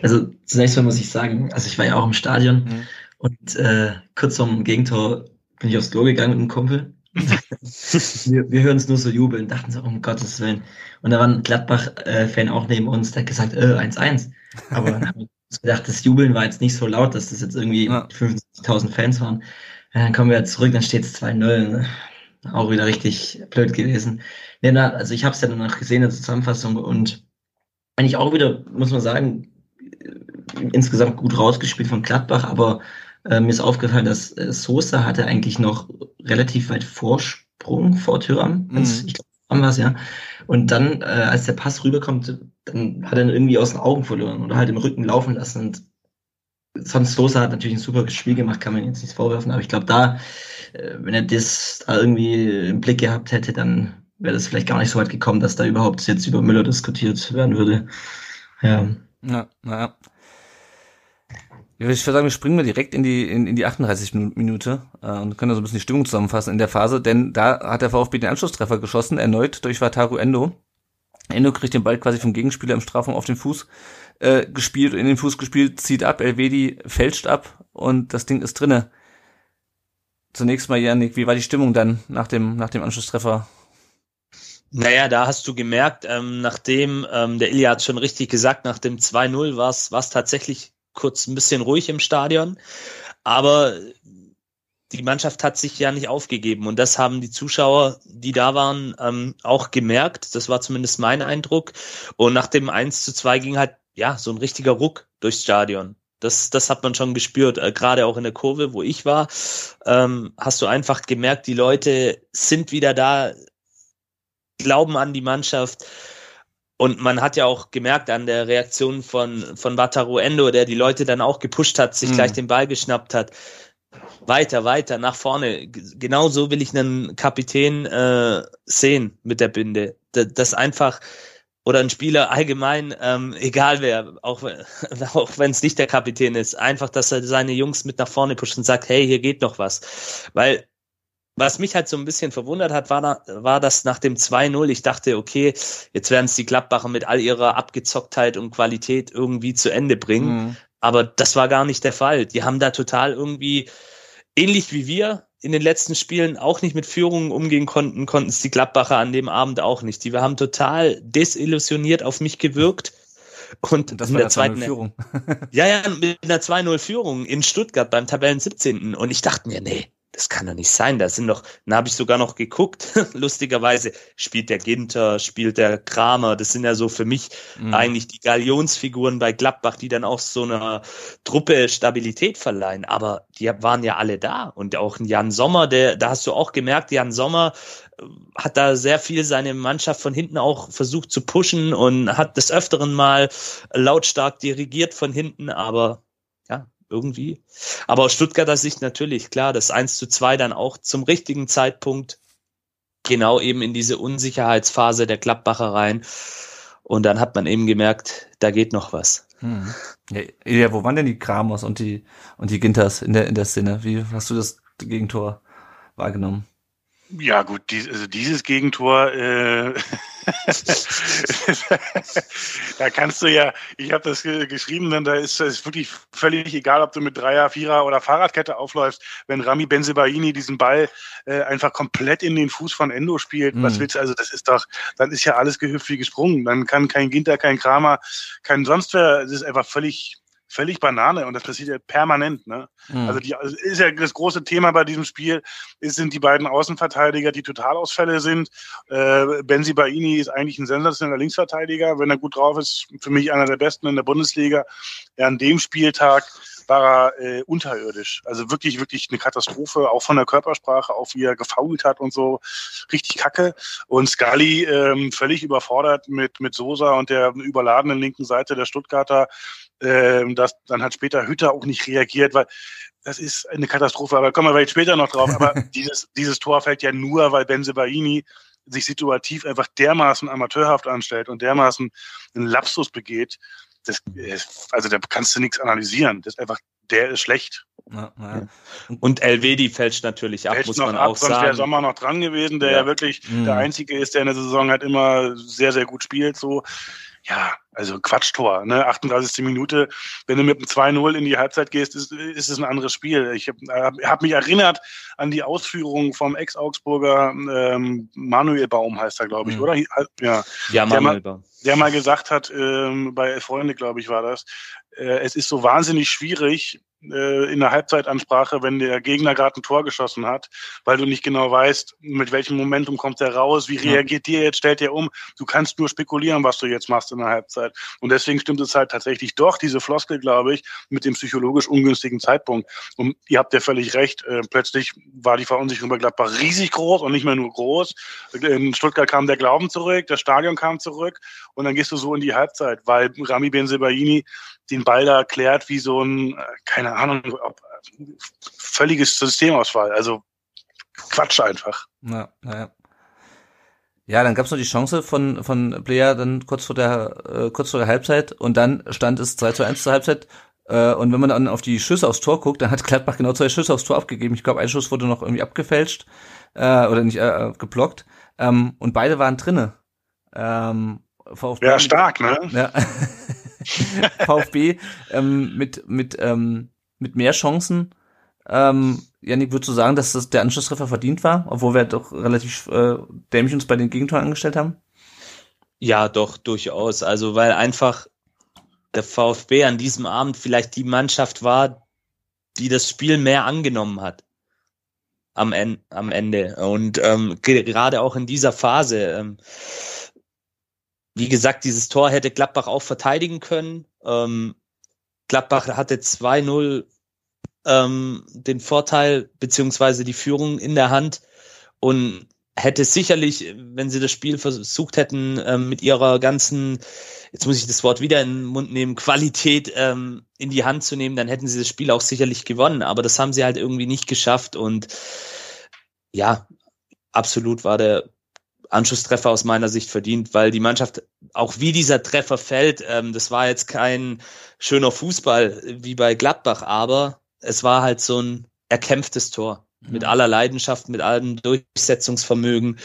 Also zunächst mal muss ich sagen, also ich war ja auch im Stadion mhm. Und äh, kurz vorm Gegentor bin ich aufs Klo gegangen mit einem Kumpel. wir, wir hören es nur so jubeln, dachten so, um Gottes Willen. Und da war ein Gladbach-Fan auch neben uns, der hat gesagt, äh, 1-1. Aber dann haben wir uns gedacht, das Jubeln war jetzt nicht so laut, dass das jetzt irgendwie ja. 50.000 Fans waren. Ja, dann kommen wir zurück, dann steht es 2-0. Auch wieder richtig blöd gewesen. Ja, na, also ich habe es ja danach gesehen in der Zusammenfassung und eigentlich auch wieder, muss man sagen, insgesamt gut rausgespielt von Gladbach, aber äh, mir ist aufgefallen, dass äh, Sosa hatte eigentlich noch relativ weit Vorsprung vor Tyram. Mhm. Ich glaube, haben wir ja. Und dann, äh, als der Pass rüberkommt, dann hat er ihn irgendwie aus den Augen verloren oder halt im Rücken laufen lassen. Und sonst Sosa hat natürlich ein super Spiel gemacht, kann man jetzt nicht vorwerfen. Aber ich glaube, da, äh, wenn er das da irgendwie im Blick gehabt hätte, dann wäre das vielleicht gar nicht so weit gekommen, dass da überhaupt jetzt über Müller diskutiert werden würde. Ja. Ja, naja. Ich würde sagen, wir springen mal direkt in die, in, in die 38 Minute äh, und können da so ein bisschen die Stimmung zusammenfassen in der Phase, denn da hat der VfB den Anschlusstreffer geschossen, erneut durch Wataru Endo. Endo kriegt den Ball quasi vom Gegenspieler im Strafraum auf den Fuß äh, gespielt, in den Fuß gespielt, zieht ab, Elvedi fälscht ab und das Ding ist drinne. Zunächst mal, Janik, wie war die Stimmung dann nach dem, nach dem Anschlusstreffer? Naja, da hast du gemerkt, ähm, nachdem, ähm, der Ilya hat schon richtig gesagt, nach dem 2-0 war es tatsächlich kurz ein bisschen ruhig im Stadion. Aber die Mannschaft hat sich ja nicht aufgegeben und das haben die Zuschauer, die da waren, ähm, auch gemerkt. Das war zumindest mein Eindruck. Und nach dem 1 zu 2 ging halt, ja, so ein richtiger Ruck durchs Stadion. Das, das hat man schon gespürt, äh, gerade auch in der Kurve, wo ich war, ähm, hast du einfach gemerkt, die Leute sind wieder da, glauben an die Mannschaft. Und man hat ja auch gemerkt an der Reaktion von, von Wataru Endo, der die Leute dann auch gepusht hat, sich mhm. gleich den Ball geschnappt hat. Weiter, weiter, nach vorne. Genau so will ich einen Kapitän äh, sehen mit der Binde. Das einfach oder ein Spieler allgemein, ähm, egal wer, auch, auch wenn es nicht der Kapitän ist, einfach, dass er seine Jungs mit nach vorne pusht und sagt, hey, hier geht noch was. Weil was mich halt so ein bisschen verwundert hat, war, da, war das nach dem 2-0. Ich dachte, okay, jetzt werden es die Gladbacher mit all ihrer Abgezocktheit und Qualität irgendwie zu Ende bringen. Mhm. Aber das war gar nicht der Fall. Die haben da total irgendwie, ähnlich wie wir, in den letzten Spielen auch nicht mit Führungen umgehen konnten, konnten es die Gladbacher an dem Abend auch nicht. Die haben total desillusioniert auf mich gewirkt. Und das in der zweiten Führung. ja, ja, mit einer 2-0 Führung in Stuttgart beim Tabellen 17. Und ich dachte mir, nee, das kann doch nicht sein. Da sind noch, da habe ich sogar noch geguckt. Lustigerweise spielt der Ginter, spielt der Kramer. Das sind ja so für mich mhm. eigentlich die Galionsfiguren bei Gladbach, die dann auch so einer Truppe Stabilität verleihen. Aber die waren ja alle da. Und auch Jan Sommer, der, da hast du auch gemerkt, Jan Sommer äh, hat da sehr viel seine Mannschaft von hinten auch versucht zu pushen und hat des Öfteren mal lautstark dirigiert von hinten, aber irgendwie. Aber aus Stuttgarter Sicht natürlich, klar, das 1 zu 2 dann auch zum richtigen Zeitpunkt, genau eben in diese Unsicherheitsphase der Klappbacher rein. Und dann hat man eben gemerkt, da geht noch was. Hm. Ja, ja, wo waren denn die Kramers und die, und die Ginters in der, in der Szene? Wie hast du das Gegentor wahrgenommen? Ja, gut, dies, also dieses Gegentor, äh, da kannst du ja, ich habe das geschrieben, dann da ist es wirklich völlig egal, ob du mit Dreier, Vierer oder Fahrradkette aufläufst, wenn Rami Benzebaini diesen Ball äh, einfach komplett in den Fuß von Endo spielt, mhm. was willst du, also das ist doch, dann ist ja alles gehüpft wie gesprungen. Dann kann kein Ginter, kein Kramer, kein sonst wer, es ist einfach völlig völlig Banane und das passiert ja permanent. Ne? Mhm. Also die also ist ja das große Thema bei diesem Spiel, ist, sind die beiden Außenverteidiger, die Totalausfälle sind. Äh, Benzi Baini ist eigentlich ein sensationeller Linksverteidiger, wenn er gut drauf ist, für mich einer der besten in der Bundesliga. Ja, an dem Spieltag war er äh, unterirdisch. Also wirklich, wirklich eine Katastrophe, auch von der Körpersprache, auch wie er gefault hat und so. Richtig kacke. Und Scali ähm, völlig überfordert mit, mit Sosa und der überladenen linken Seite der Stuttgarter ähm, das, dann hat später Hütter auch nicht reagiert, weil das ist eine Katastrophe, aber kommen wir vielleicht später noch drauf. Aber dieses, dieses Tor fällt ja nur, weil Benzebaini sich situativ einfach dermaßen amateurhaft anstellt und dermaßen einen Lapsus begeht. Das, also da kannst du nichts analysieren. Das ist einfach, der ist schlecht. Ja, ja. Und Elvedi fälscht natürlich ab, fälscht muss man ab, auch sonst sagen. wäre Sommer noch dran gewesen, der ja, ja wirklich mhm. der Einzige ist, der in der Saison halt immer sehr, sehr gut spielt. So ja, also Quatschtor, ne? 38. Minute. Wenn du mit einem 2-0 in die Halbzeit gehst, ist, ist es ein anderes Spiel. Ich habe hab mich erinnert an die Ausführungen vom Ex-Augsburger ähm, Manuel Baum, heißt er, glaube ich, mhm. oder? Ja, ja Manuel Baum. Der mal gesagt hat, ähm, bei Freunde, glaube ich, war das, äh, es ist so wahnsinnig schwierig, äh, in der Halbzeitansprache, wenn der Gegner gerade ein Tor geschossen hat, weil du nicht genau weißt, mit welchem Momentum kommt er raus, wie reagiert ja. dir jetzt, stellt er um. Du kannst nur spekulieren, was du jetzt machst in der Halbzeit. Und deswegen stimmt es halt tatsächlich doch, diese Floskel, glaube ich, mit dem psychologisch ungünstigen Zeitpunkt. Und ihr habt ja völlig recht, äh, plötzlich war die Verunsicherung bei Gladbach riesig groß und nicht mehr nur groß. In Stuttgart kam der Glauben zurück, das Stadion kam zurück und dann gehst du so in die Halbzeit, weil Rami Benzebaini den Ball da klärt wie so ein, äh, keine Ahnung, ob, völliges Systemausfall. Also Quatsch einfach. Ja, naja. Ja, dann gab's noch die Chance von, von Player dann kurz vor der, äh, kurz vor der Halbzeit und dann stand es 2 zu 1 zur Halbzeit. Äh, und wenn man dann auf die Schüsse aufs Tor guckt, dann hat Gladbach genau zwei Schüsse aufs Tor abgegeben. Ich glaube, ein Schuss wurde noch irgendwie abgefälscht äh, oder nicht äh, geblockt. Ähm, und beide waren drinne. Ähm, VfB, ja, stark, ne? Ja. VfB ähm, mit, mit, ähm, mit mehr Chancen. Ähm, Janik, würdest du sagen, dass das der Anschlusstreffer verdient war, obwohl wir doch relativ äh, dämlich uns bei den Gegentoren angestellt haben? Ja, doch, durchaus. Also, weil einfach der VfB an diesem Abend vielleicht die Mannschaft war, die das Spiel mehr angenommen hat am, en am Ende. Und ähm, gerade auch in dieser Phase. Ähm, wie gesagt, dieses Tor hätte Gladbach auch verteidigen können. Ähm, Gladbach hatte 2-0 ähm, den Vorteil beziehungsweise die Führung in der Hand und hätte sicherlich, wenn sie das Spiel versucht hätten, ähm, mit ihrer ganzen, jetzt muss ich das Wort wieder in den Mund nehmen, Qualität ähm, in die Hand zu nehmen, dann hätten sie das Spiel auch sicherlich gewonnen. Aber das haben sie halt irgendwie nicht geschafft und ja, absolut war der Anschlusstreffer aus meiner Sicht verdient, weil die Mannschaft, auch wie dieser Treffer fällt, ähm, das war jetzt kein schöner Fußball wie bei Gladbach, aber es war halt so ein erkämpftes Tor mit mhm. aller Leidenschaft, mit allem Durchsetzungsvermögen.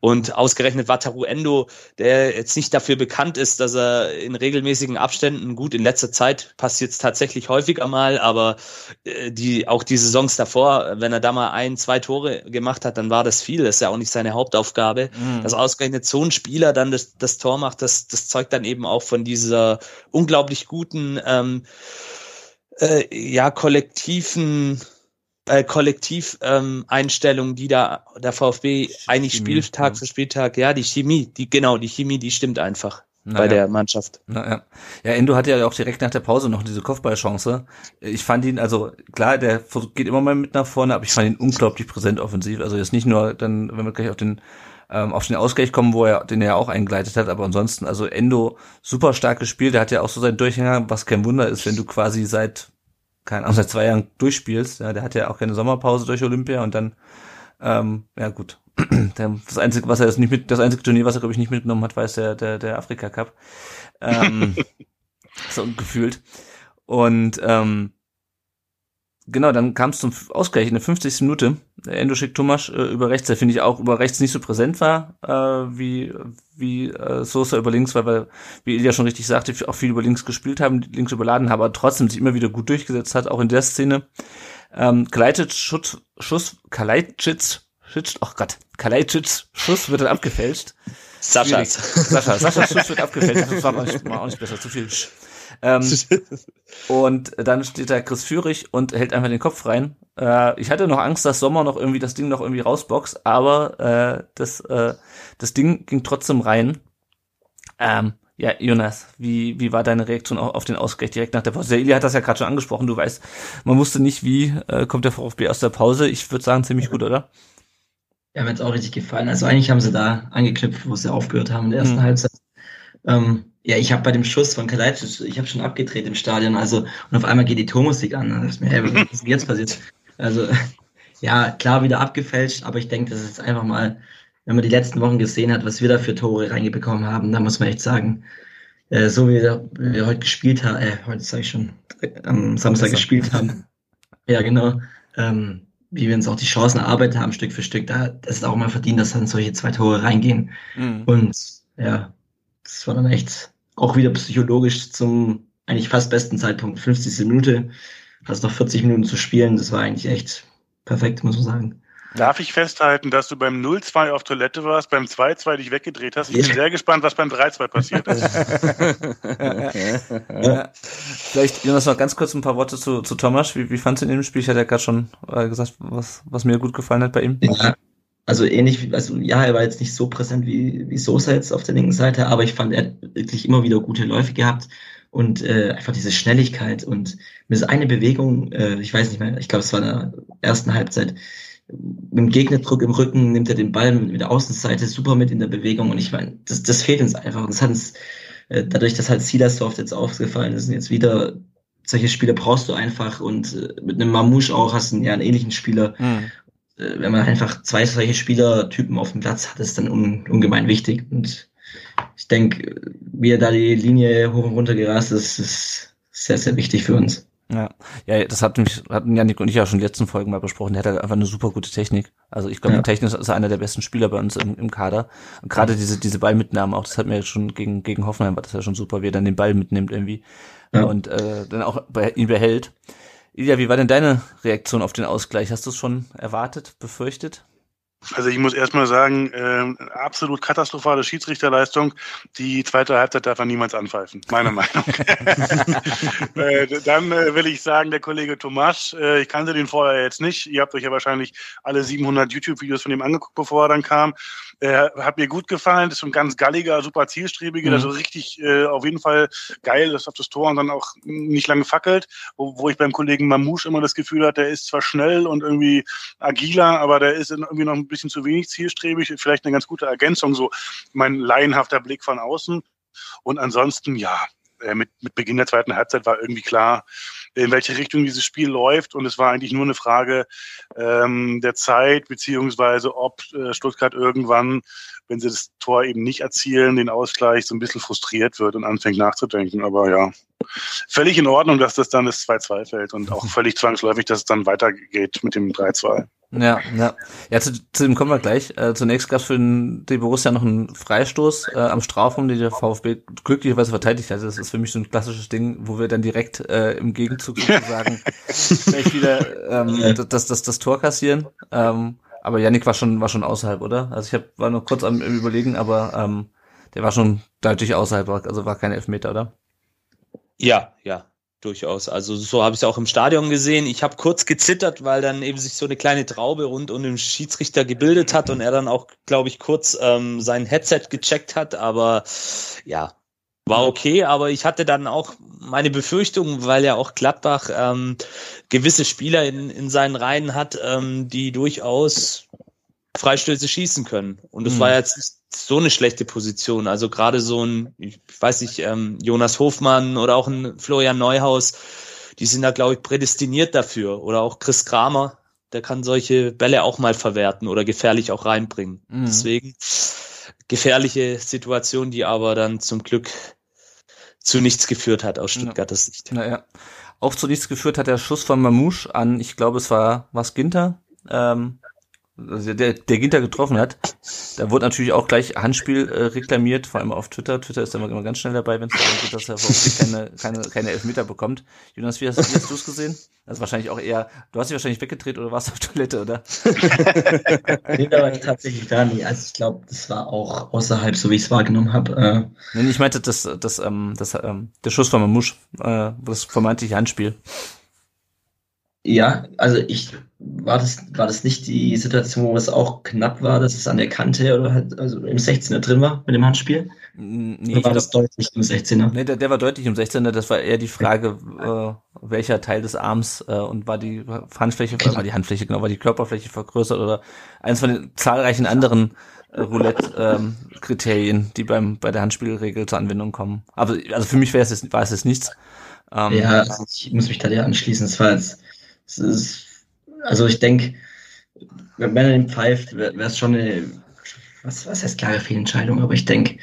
Und ausgerechnet Wataru Endo, der jetzt nicht dafür bekannt ist, dass er in regelmäßigen Abständen, gut, in letzter Zeit passiert es tatsächlich häufiger mal, aber äh, die, auch die Saisons davor, wenn er da mal ein, zwei Tore gemacht hat, dann war das viel. Das ist ja auch nicht seine Hauptaufgabe. Mhm. Dass ausgerechnet so ein Spieler dann das, das Tor macht, das, das zeugt dann eben auch von dieser unglaublich guten, ähm, äh, ja, kollektiven äh, Kollektiveinstellung, ähm, die da der VfB eigentlich Chemie, Spieltag ja. für Spieltag, ja, die Chemie, die genau, die Chemie, die stimmt einfach. Na, bei ja. der Mannschaft. Na, ja. ja, Endo hatte ja auch direkt nach der Pause noch diese Kopfballchance. Ich fand ihn, also klar, der geht immer mal mit nach vorne, aber ich fand ihn unglaublich präsent offensiv. Also jetzt nicht nur dann, wenn wir gleich auf den ähm, auf den Ausgleich kommen, wo er den er auch eingeleitet hat, aber ansonsten, also Endo super stark gespielt, der hat ja auch so seinen Durchhänger, was kein Wunder ist, wenn du quasi seit keine Ahnung, seit zwei Jahren durchspielst. Ja, der hat ja auch keine Sommerpause durch Olympia und dann, ähm, ja gut. das einzige, was er jetzt nicht mit, das einzige Turnier, was er glaube ich nicht mitgenommen hat, war jetzt der, der, der Afrika Cup. Ähm, so gefühlt. Und ähm, Genau, dann kam es zum Ausgleich in der 50. Minute. Endo schickt Thomas äh, über rechts, der finde ich auch über rechts nicht so präsent war, äh, wie, wie äh, Sosa über links, weil wir, wie Ilja schon richtig sagte, auch viel über links gespielt haben, links überladen, aber trotzdem sich immer wieder gut durchgesetzt hat, auch in der Szene. Ähm, Kalajdzic, Schuss, Schuss, Kalajdzic, Schuss, oh Gott, Kalajdzic, Schuss wird dann abgefälscht. Saschas. Sascha, Saschas Schuss wird abgefälscht, das war auch nicht, war auch nicht besser, zu viel Sch ähm, und dann steht da Chris Führig und hält einfach den Kopf rein. Äh, ich hatte noch Angst, dass Sommer noch irgendwie das Ding noch irgendwie rausboxt, aber äh, das, äh, das Ding ging trotzdem rein. Ähm, ja, Jonas, wie, wie war deine Reaktion auf, auf den Ausgleich direkt nach der Pause? Der Ili hat das ja gerade schon angesprochen, du weißt, man wusste nicht, wie äh, kommt der VfB aus der Pause. Ich würde sagen, ziemlich gut, oder? Ja, mir hat's auch richtig gefallen. Also eigentlich haben sie da angeknüpft, wo sie aufgehört haben in der ersten mhm. Halbzeit. Ähm, ja, ich habe bei dem Schuss von Kalajdzic, ich habe schon abgedreht im Stadion, also und auf einmal geht die Tormusik an. Das ist mir, hey, was ist jetzt passiert? Also ja, klar wieder abgefälscht, aber ich denke, das ist einfach mal, wenn man die letzten Wochen gesehen hat, was wir da für Tore reingebekommen haben, da muss man echt sagen, äh, so wie wir, wie wir heute gespielt haben, äh, heute sage ich schon, äh, am Samstag gespielt haben, ja genau, ähm, wie wir uns auch die Chancen erarbeitet haben, Stück für Stück, da das ist auch mal verdient, dass dann solche zwei Tore reingehen. Mhm. Und ja, das war dann echt auch wieder psychologisch zum eigentlich fast besten Zeitpunkt. 50. Minute, hast noch 40 Minuten zu spielen. Das war eigentlich echt perfekt, muss man sagen. Darf ich festhalten, dass du beim 0-2 auf Toilette warst, beim 2-2 dich weggedreht hast? Ich bin sehr gespannt, was beim 3-2 passiert ist. ja. Vielleicht, Jonas, noch ganz kurz ein paar Worte zu, zu Thomas. Wie, wie fandst du in dem Spiel? Ich hatte ja gerade schon äh, gesagt, was, was mir gut gefallen hat bei ihm. Ja, also ähnlich also ja, er war jetzt nicht so präsent wie, wie Sosa jetzt auf der linken Seite, aber ich fand, er hat wirklich immer wieder gute Läufe gehabt und äh, einfach diese Schnelligkeit und mit eine Bewegung, äh, ich weiß nicht mehr, ich glaube, es war in der ersten Halbzeit, mit dem Gegnerdruck im Rücken nimmt er den Ball mit der Außenseite super mit in der Bewegung und ich meine, das, das fehlt uns einfach. Und das hat uns, äh, dadurch, dass halt Silasdorf jetzt aufgefallen ist, und jetzt wieder solche Spieler brauchst du einfach und äh, mit einem Mamouche auch hast du ja einen ähnlichen Spieler. Mhm. Äh, wenn man einfach zwei solche Spielertypen auf dem Platz hat, ist dann un, ungemein wichtig. Und ich denke, wie er da die Linie hoch und runter gerast ist, ist sehr, sehr wichtig für uns. Ja, ja, das hat mich, hatten Janik und ich ja schon in den letzten Folgen mal besprochen. Der hat halt einfach eine super gute Technik. Also ich glaube, ja. technisch ist er einer der besten Spieler bei uns im, im Kader. Und gerade diese, diese Ballmitnahme auch, das hat mir jetzt schon gegen, gegen Hoffenheim war das ja schon super, wie er dann den Ball mitnimmt irgendwie. Ja. Und äh, dann auch bei, ihn behält. Ilja, wie war denn deine Reaktion auf den Ausgleich? Hast du es schon erwartet, befürchtet? Also ich muss erstmal sagen, äh, absolut katastrophale Schiedsrichterleistung. Die zweite Halbzeit darf er niemals anpfeifen, meiner Meinung. äh, dann äh, will ich sagen, der Kollege Tomasch, äh, ich kannte den vorher jetzt nicht. Ihr habt euch ja wahrscheinlich alle 700 YouTube-Videos von ihm angeguckt, bevor er dann kam. Äh, hat mir gut gefallen, das ist ein ganz galliger, super zielstrebiger, mhm. also richtig äh, auf jeden Fall geil, dass auf das Tor und dann auch nicht lange fackelt. Wo, wo ich beim Kollegen Mamouche immer das Gefühl hatte, der ist zwar schnell und irgendwie agiler, aber der ist irgendwie noch ein bisschen zu wenig zielstrebig. Vielleicht eine ganz gute Ergänzung, so mein laienhafter Blick von außen. Und ansonsten, ja, äh, mit, mit Beginn der zweiten Halbzeit war irgendwie klar, in welche Richtung dieses Spiel läuft. Und es war eigentlich nur eine Frage ähm, der Zeit, beziehungsweise ob äh, Stuttgart irgendwann, wenn sie das Tor eben nicht erzielen, den Ausgleich so ein bisschen frustriert wird und anfängt nachzudenken. Aber ja, völlig in Ordnung, dass das dann das 2-2 fällt und auch völlig zwangsläufig, dass es dann weitergeht mit dem 3-2. Ja, ja. Ja, zu, zu dem kommen wir gleich. Äh, zunächst gab es für den, die Borussia noch einen Freistoß äh, am Strafraum, den der VfB glücklicherweise verteidigt hat. Das ist für mich so ein klassisches Ding, wo wir dann direkt äh, im Gegenzug sozusagen gleich wieder ähm, das, das, das Tor kassieren. Ähm, aber Yannick war schon, war schon außerhalb, oder? Also ich hab, war noch kurz am im Überlegen, aber ähm, der war schon deutlich außerhalb, also war kein Elfmeter, oder? Ja, ja, durchaus. Also so habe ich es auch im Stadion gesehen. Ich habe kurz gezittert, weil dann eben sich so eine kleine Traube rund um den Schiedsrichter gebildet hat und er dann auch, glaube ich, kurz ähm, sein Headset gecheckt hat. Aber ja, war okay. Aber ich hatte dann auch meine Befürchtungen, weil ja auch Gladbach ähm, gewisse Spieler in, in seinen Reihen hat, ähm, die durchaus Freistöße schießen können. Und das mhm. war jetzt nicht so eine schlechte Position. Also gerade so ein, ich weiß nicht, ähm, Jonas Hofmann oder auch ein Florian Neuhaus, die sind da, glaube ich, prädestiniert dafür. Oder auch Chris Kramer, der kann solche Bälle auch mal verwerten oder gefährlich auch reinbringen. Mhm. Deswegen gefährliche Situation, die aber dann zum Glück zu nichts geführt hat aus Stuttgarter Sicht. Naja. Auch zu nichts geführt hat der Schuss von Mamouche an, ich glaube, es war was Ginter, ähm, also der, der Ginter getroffen hat, da wurde natürlich auch gleich Handspiel äh, reklamiert, vor allem auf Twitter. Twitter ist immer, immer ganz schnell dabei, wenn es darum geht, dass er VfB keine, keine, keine Elfmeter bekommt. Jonas, wie hast, wie hast du es gesehen? Ist wahrscheinlich auch eher, du hast dich wahrscheinlich weggedreht oder warst auf Toilette, oder? nee, da war ich tatsächlich da nie. Also ich glaube, das war auch außerhalb, so wie ich es wahrgenommen habe. Äh. Nee, ich meinte das, das, ähm, das, ähm, der Schuss von Mamouche, äh, das vermeintliche Handspiel. Ja, also ich war das, war das nicht die Situation, wo es auch knapp war, dass es an der Kante oder halt, also im 16er drin war mit dem Handspiel? Nee, oder war das glaub, deutlich im 16er? Nee, der, der war deutlich im 16er. Das war eher die Frage, äh, welcher Teil des Arms äh, und war die Handfläche, genau. war die Handfläche, genau, war die Körperfläche vergrößert oder eins von den zahlreichen anderen äh, Roulette-Kriterien, ähm, die beim bei der Handspielregel zur Anwendung kommen. Aber also für mich wäre es war es jetzt nichts. Ähm, ja, also ich muss mich da dir anschließen. Es war jetzt es ist, also ich denke, wenn er den pfeift, wäre es schon eine, was, was heißt klare Fehlentscheidung, aber ich denke,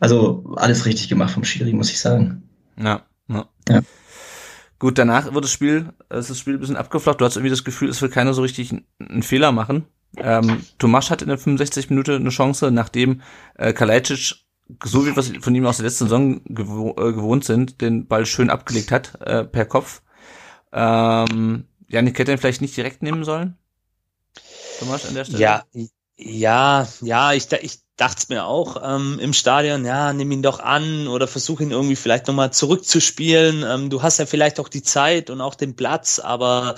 also alles richtig gemacht vom Schiri, muss ich sagen. Ja, ja. ja. Gut, danach wird das Spiel, ist das Spiel ein bisschen abgeflacht. Du hast irgendwie das Gefühl, es will keiner so richtig einen Fehler machen. Ähm, Tomasch hat in der 65 Minute eine Chance, nachdem äh, Kalajdzic, so wie wir es von ihm aus der letzten Saison gewo äh, gewohnt sind, den Ball schön abgelegt hat äh, per Kopf. Ähm, Janik hätte ihn vielleicht nicht direkt nehmen sollen? Thomas an der Stelle? Ja, ja, ja, ich, ich dachte es mir auch ähm, im Stadion, ja, nimm ihn doch an oder versuch ihn irgendwie vielleicht nochmal zurückzuspielen. Ähm, du hast ja vielleicht auch die Zeit und auch den Platz, aber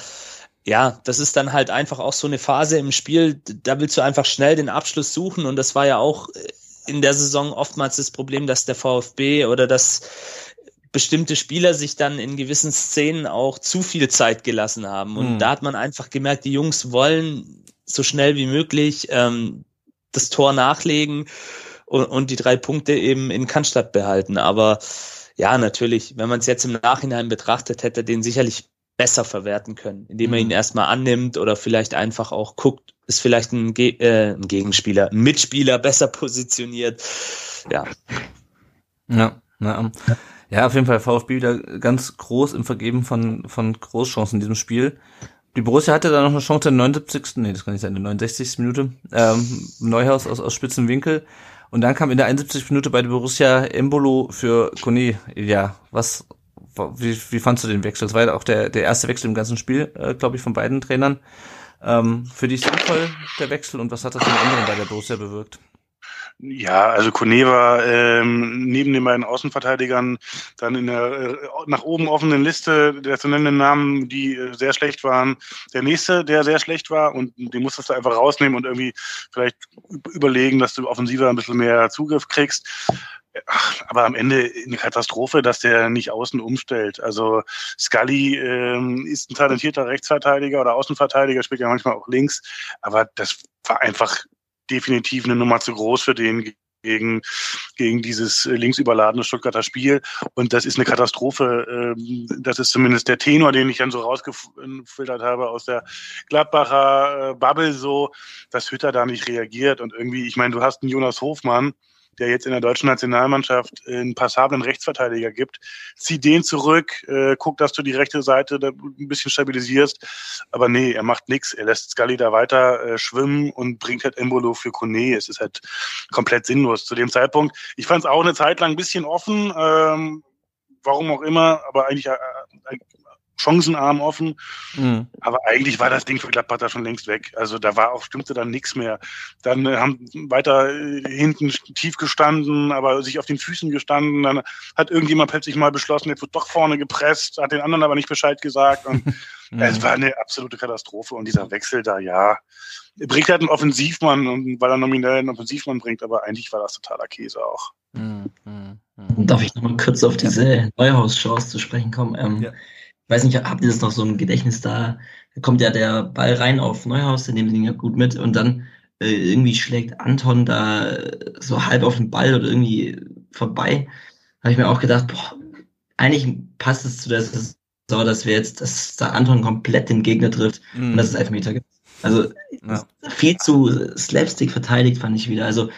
ja, das ist dann halt einfach auch so eine Phase im Spiel, da willst du einfach schnell den Abschluss suchen und das war ja auch in der Saison oftmals das Problem, dass der VfB oder das bestimmte Spieler sich dann in gewissen Szenen auch zu viel Zeit gelassen haben. Und mhm. da hat man einfach gemerkt, die Jungs wollen so schnell wie möglich ähm, das Tor nachlegen und, und die drei Punkte eben in Cannstatt behalten. Aber ja, natürlich, wenn man es jetzt im Nachhinein betrachtet, hätte er den sicherlich besser verwerten können, indem er ihn mhm. erstmal annimmt oder vielleicht einfach auch guckt, ist vielleicht ein, Ge äh, ein Gegenspieler, ein Mitspieler besser positioniert. Ja. Ja, na, ja. Ja, auf jeden Fall VfB wieder ganz groß im Vergeben von, von Großchancen in diesem Spiel. Die Borussia hatte da noch eine Chance in der 79. Nee, das kann nicht sein, in der 69. Minute. Ähm, Neuhaus aus, aus spitzen Winkel. Und dann kam in der 71. Minute bei der Borussia Embolo für Kone. Ja, was, wie, wie fandst du den Wechsel? Das war ja auch der, der erste Wechsel im ganzen Spiel, äh, glaube ich, von beiden Trainern. Ähm, für dich sinnvoll der Wechsel und was hat das einen anderen bei der Borussia bewirkt? Ja, also Kone war ähm, neben den beiden Außenverteidigern dann in der äh, nach oben offenen Liste der zu nennenden Namen, die äh, sehr schlecht waren, der nächste, der sehr schlecht war und den musstest du einfach rausnehmen und irgendwie vielleicht überlegen, dass du offensiver ein bisschen mehr Zugriff kriegst. Ach, aber am Ende eine Katastrophe, dass der nicht außen umstellt. Also Scully ähm, ist ein talentierter Rechtsverteidiger oder Außenverteidiger, spielt ja manchmal auch links, aber das war einfach definitiv eine Nummer zu groß für den gegen, gegen dieses links überladene Stuttgarter Spiel. Und das ist eine Katastrophe. Ähm, das ist zumindest der Tenor, den ich dann so rausgefiltert habe aus der Gladbacher äh, Bubble so, dass Hütter da nicht reagiert. Und irgendwie, ich meine, du hast einen Jonas Hofmann, der jetzt in der deutschen Nationalmannschaft einen passablen Rechtsverteidiger gibt. Zieh den zurück, äh, guck, dass du die rechte Seite ein bisschen stabilisierst. Aber nee, er macht nichts. Er lässt Scully da weiter äh, schwimmen und bringt halt Embolo für Kone. Es ist halt komplett sinnlos zu dem Zeitpunkt. Ich fand es auch eine Zeit lang ein bisschen offen. Ähm, warum auch immer, aber eigentlich äh, chancenarm offen. Mhm. Aber eigentlich war das Ding für Gladbach da schon längst weg. Also da war auch, stimmte dann nichts mehr. Dann äh, haben weiter äh, hinten tief gestanden, aber sich auf den Füßen gestanden. Dann hat irgendjemand plötzlich mal beschlossen, jetzt wird doch vorne gepresst, hat den anderen aber nicht Bescheid gesagt. Und mhm. es war eine absolute Katastrophe. Und dieser Wechsel da, ja, bringt halt einen Offensivmann, weil er nominell einen Offensivmann bringt, aber eigentlich war das totaler Käse auch. Mhm. Darf ich nochmal kurz auf diese Neuhaus-Chance zu sprechen kommen? Ähm, ja weiß nicht, habt ihr das noch so im Gedächtnis da? Da kommt ja der Ball rein auf Neuhaus, der nimmt ihn ja gut mit und dann äh, irgendwie schlägt Anton da äh, so halb auf den Ball oder irgendwie vorbei. Habe ich mir auch gedacht, boah, eigentlich passt es zu der Saison, dass wir jetzt, dass da Anton komplett den Gegner trifft mhm. und dass es Elfmeter gibt. Also ja. viel zu Slapstick verteidigt fand ich wieder. Also,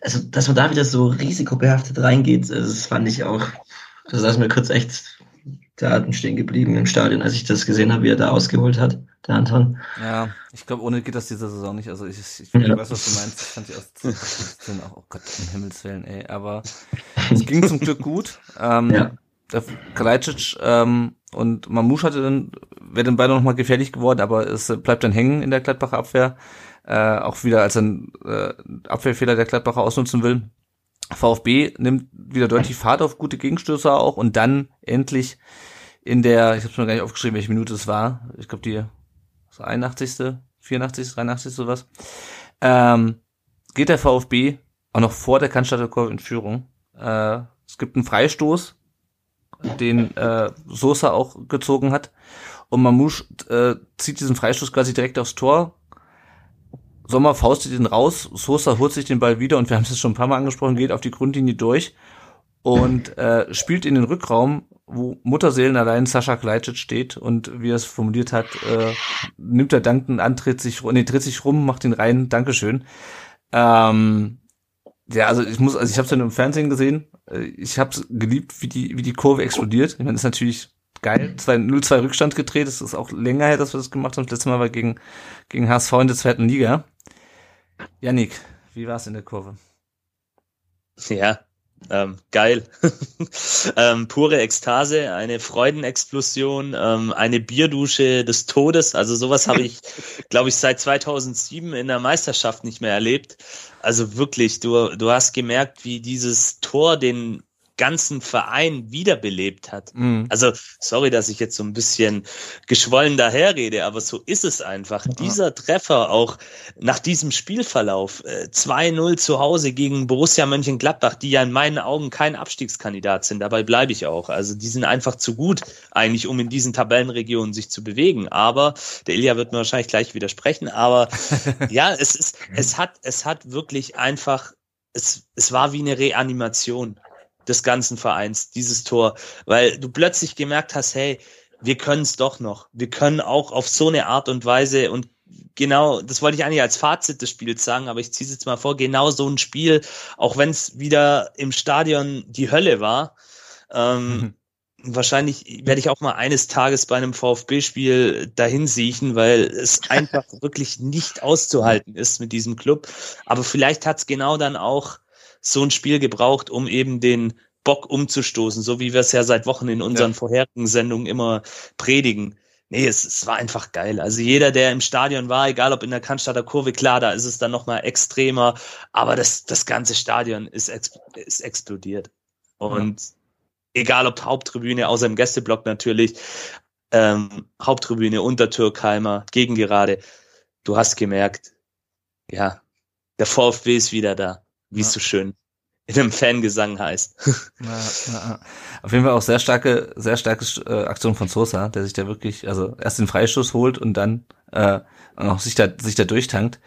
also dass man da wieder so risikobehaftet reingeht, das fand ich auch, das ist mir kurz echt Daten stehen geblieben im Stadion, als ich das gesehen habe, wie er da ausgeholt hat, der Anton. Ja, ich glaube, ohne geht das diese Saison nicht. Also ich, ich, ich ja. weiß, was du meinst. Ich fand die aus auch, oh Gott, um Himmels Willen, ey. Aber es ging zum Glück gut. Ähm, ja. Der Kalajdzic ähm, und Mamouche hatte dann, wäre dann beide nochmal gefährlich geworden, aber es bleibt dann hängen in der Gladbacher Abwehr. Äh, auch wieder als ein äh, Abwehrfehler der Gladbacher ausnutzen will. VfB nimmt wieder deutlich Fahrt auf gute Gegenstöße auch und dann endlich in der, ich habe schon gar nicht aufgeschrieben, welche Minute es war. Ich glaube die 81., 84., 83. sowas. Ähm, geht der VfB auch noch vor der Cannstatter in Führung. Äh, es gibt einen Freistoß, den äh, Sosa auch gezogen hat. Und Mamouche äh, zieht diesen Freistoß quasi direkt aufs Tor, Sommer faustet ihn raus, Sosa holt sich den Ball wieder und wir haben es schon ein paar Mal angesprochen, geht auf die Grundlinie durch und äh, spielt in den Rückraum, wo Mutterseelen allein Sascha Kleitschitz steht und wie er es formuliert hat, äh, nimmt er dankend an, dreht sich, nee, dreht sich rum, macht ihn rein, Dankeschön. Ähm, ja, also ich muss, also ich habe es ja nur im Fernsehen gesehen. Äh, ich habe es geliebt, wie die, wie die Kurve explodiert. Ich meine, ist natürlich geil. 0-2 Rückstand gedreht. Das ist auch länger her, dass wir das gemacht haben. Das letzte Mal war gegen, gegen HSV in der zweiten Liga. Yannick, wie war es in der Kurve? Ja, ähm, geil. ähm, pure Ekstase, eine Freudenexplosion, ähm, eine Bierdusche des Todes. Also sowas habe ich, glaube ich, seit 2007 in der Meisterschaft nicht mehr erlebt. Also wirklich, du, du hast gemerkt, wie dieses Tor den ganzen Verein wiederbelebt hat. Mhm. Also, sorry, dass ich jetzt so ein bisschen geschwollen daherrede, aber so ist es einfach. Ja. Dieser Treffer auch nach diesem Spielverlauf, äh, 2-0 zu Hause gegen Borussia Mönchengladbach, die ja in meinen Augen kein Abstiegskandidat sind, dabei bleibe ich auch. Also, die sind einfach zu gut, eigentlich, um in diesen Tabellenregionen sich zu bewegen. Aber, der Ilja wird mir wahrscheinlich gleich widersprechen, aber ja, es ist, es hat, es hat wirklich einfach es, es war wie eine Reanimation des ganzen Vereins, dieses Tor, weil du plötzlich gemerkt hast, hey, wir können es doch noch. Wir können auch auf so eine Art und Weise und genau, das wollte ich eigentlich als Fazit des Spiels sagen, aber ich ziehe es jetzt mal vor, genau so ein Spiel, auch wenn es wieder im Stadion die Hölle war, ähm, mhm. wahrscheinlich werde ich auch mal eines Tages bei einem VfB-Spiel dahin siechen, weil es einfach wirklich nicht auszuhalten ist mit diesem Club. Aber vielleicht hat es genau dann auch so ein Spiel gebraucht, um eben den Bock umzustoßen, so wie wir es ja seit Wochen in unseren ja. vorherigen Sendungen immer predigen. Nee, es, es war einfach geil. Also jeder, der im Stadion war, egal ob in der Cannstatter Kurve, klar, da ist es dann nochmal extremer, aber das, das ganze Stadion ist, ist explodiert. Und ja. egal ob Haupttribüne, außer im Gästeblock natürlich, ähm, Haupttribüne, Untertürkheimer, Gegengerade, du hast gemerkt, ja, der VfB ist wieder da wie es so schön in einem Fangesang heißt. Ja, ja. Auf jeden Fall auch sehr starke, sehr starke äh, Aktion von Sosa, der sich da wirklich, also erst den Freistoß holt und dann äh, auch sich da sich da durchtankt.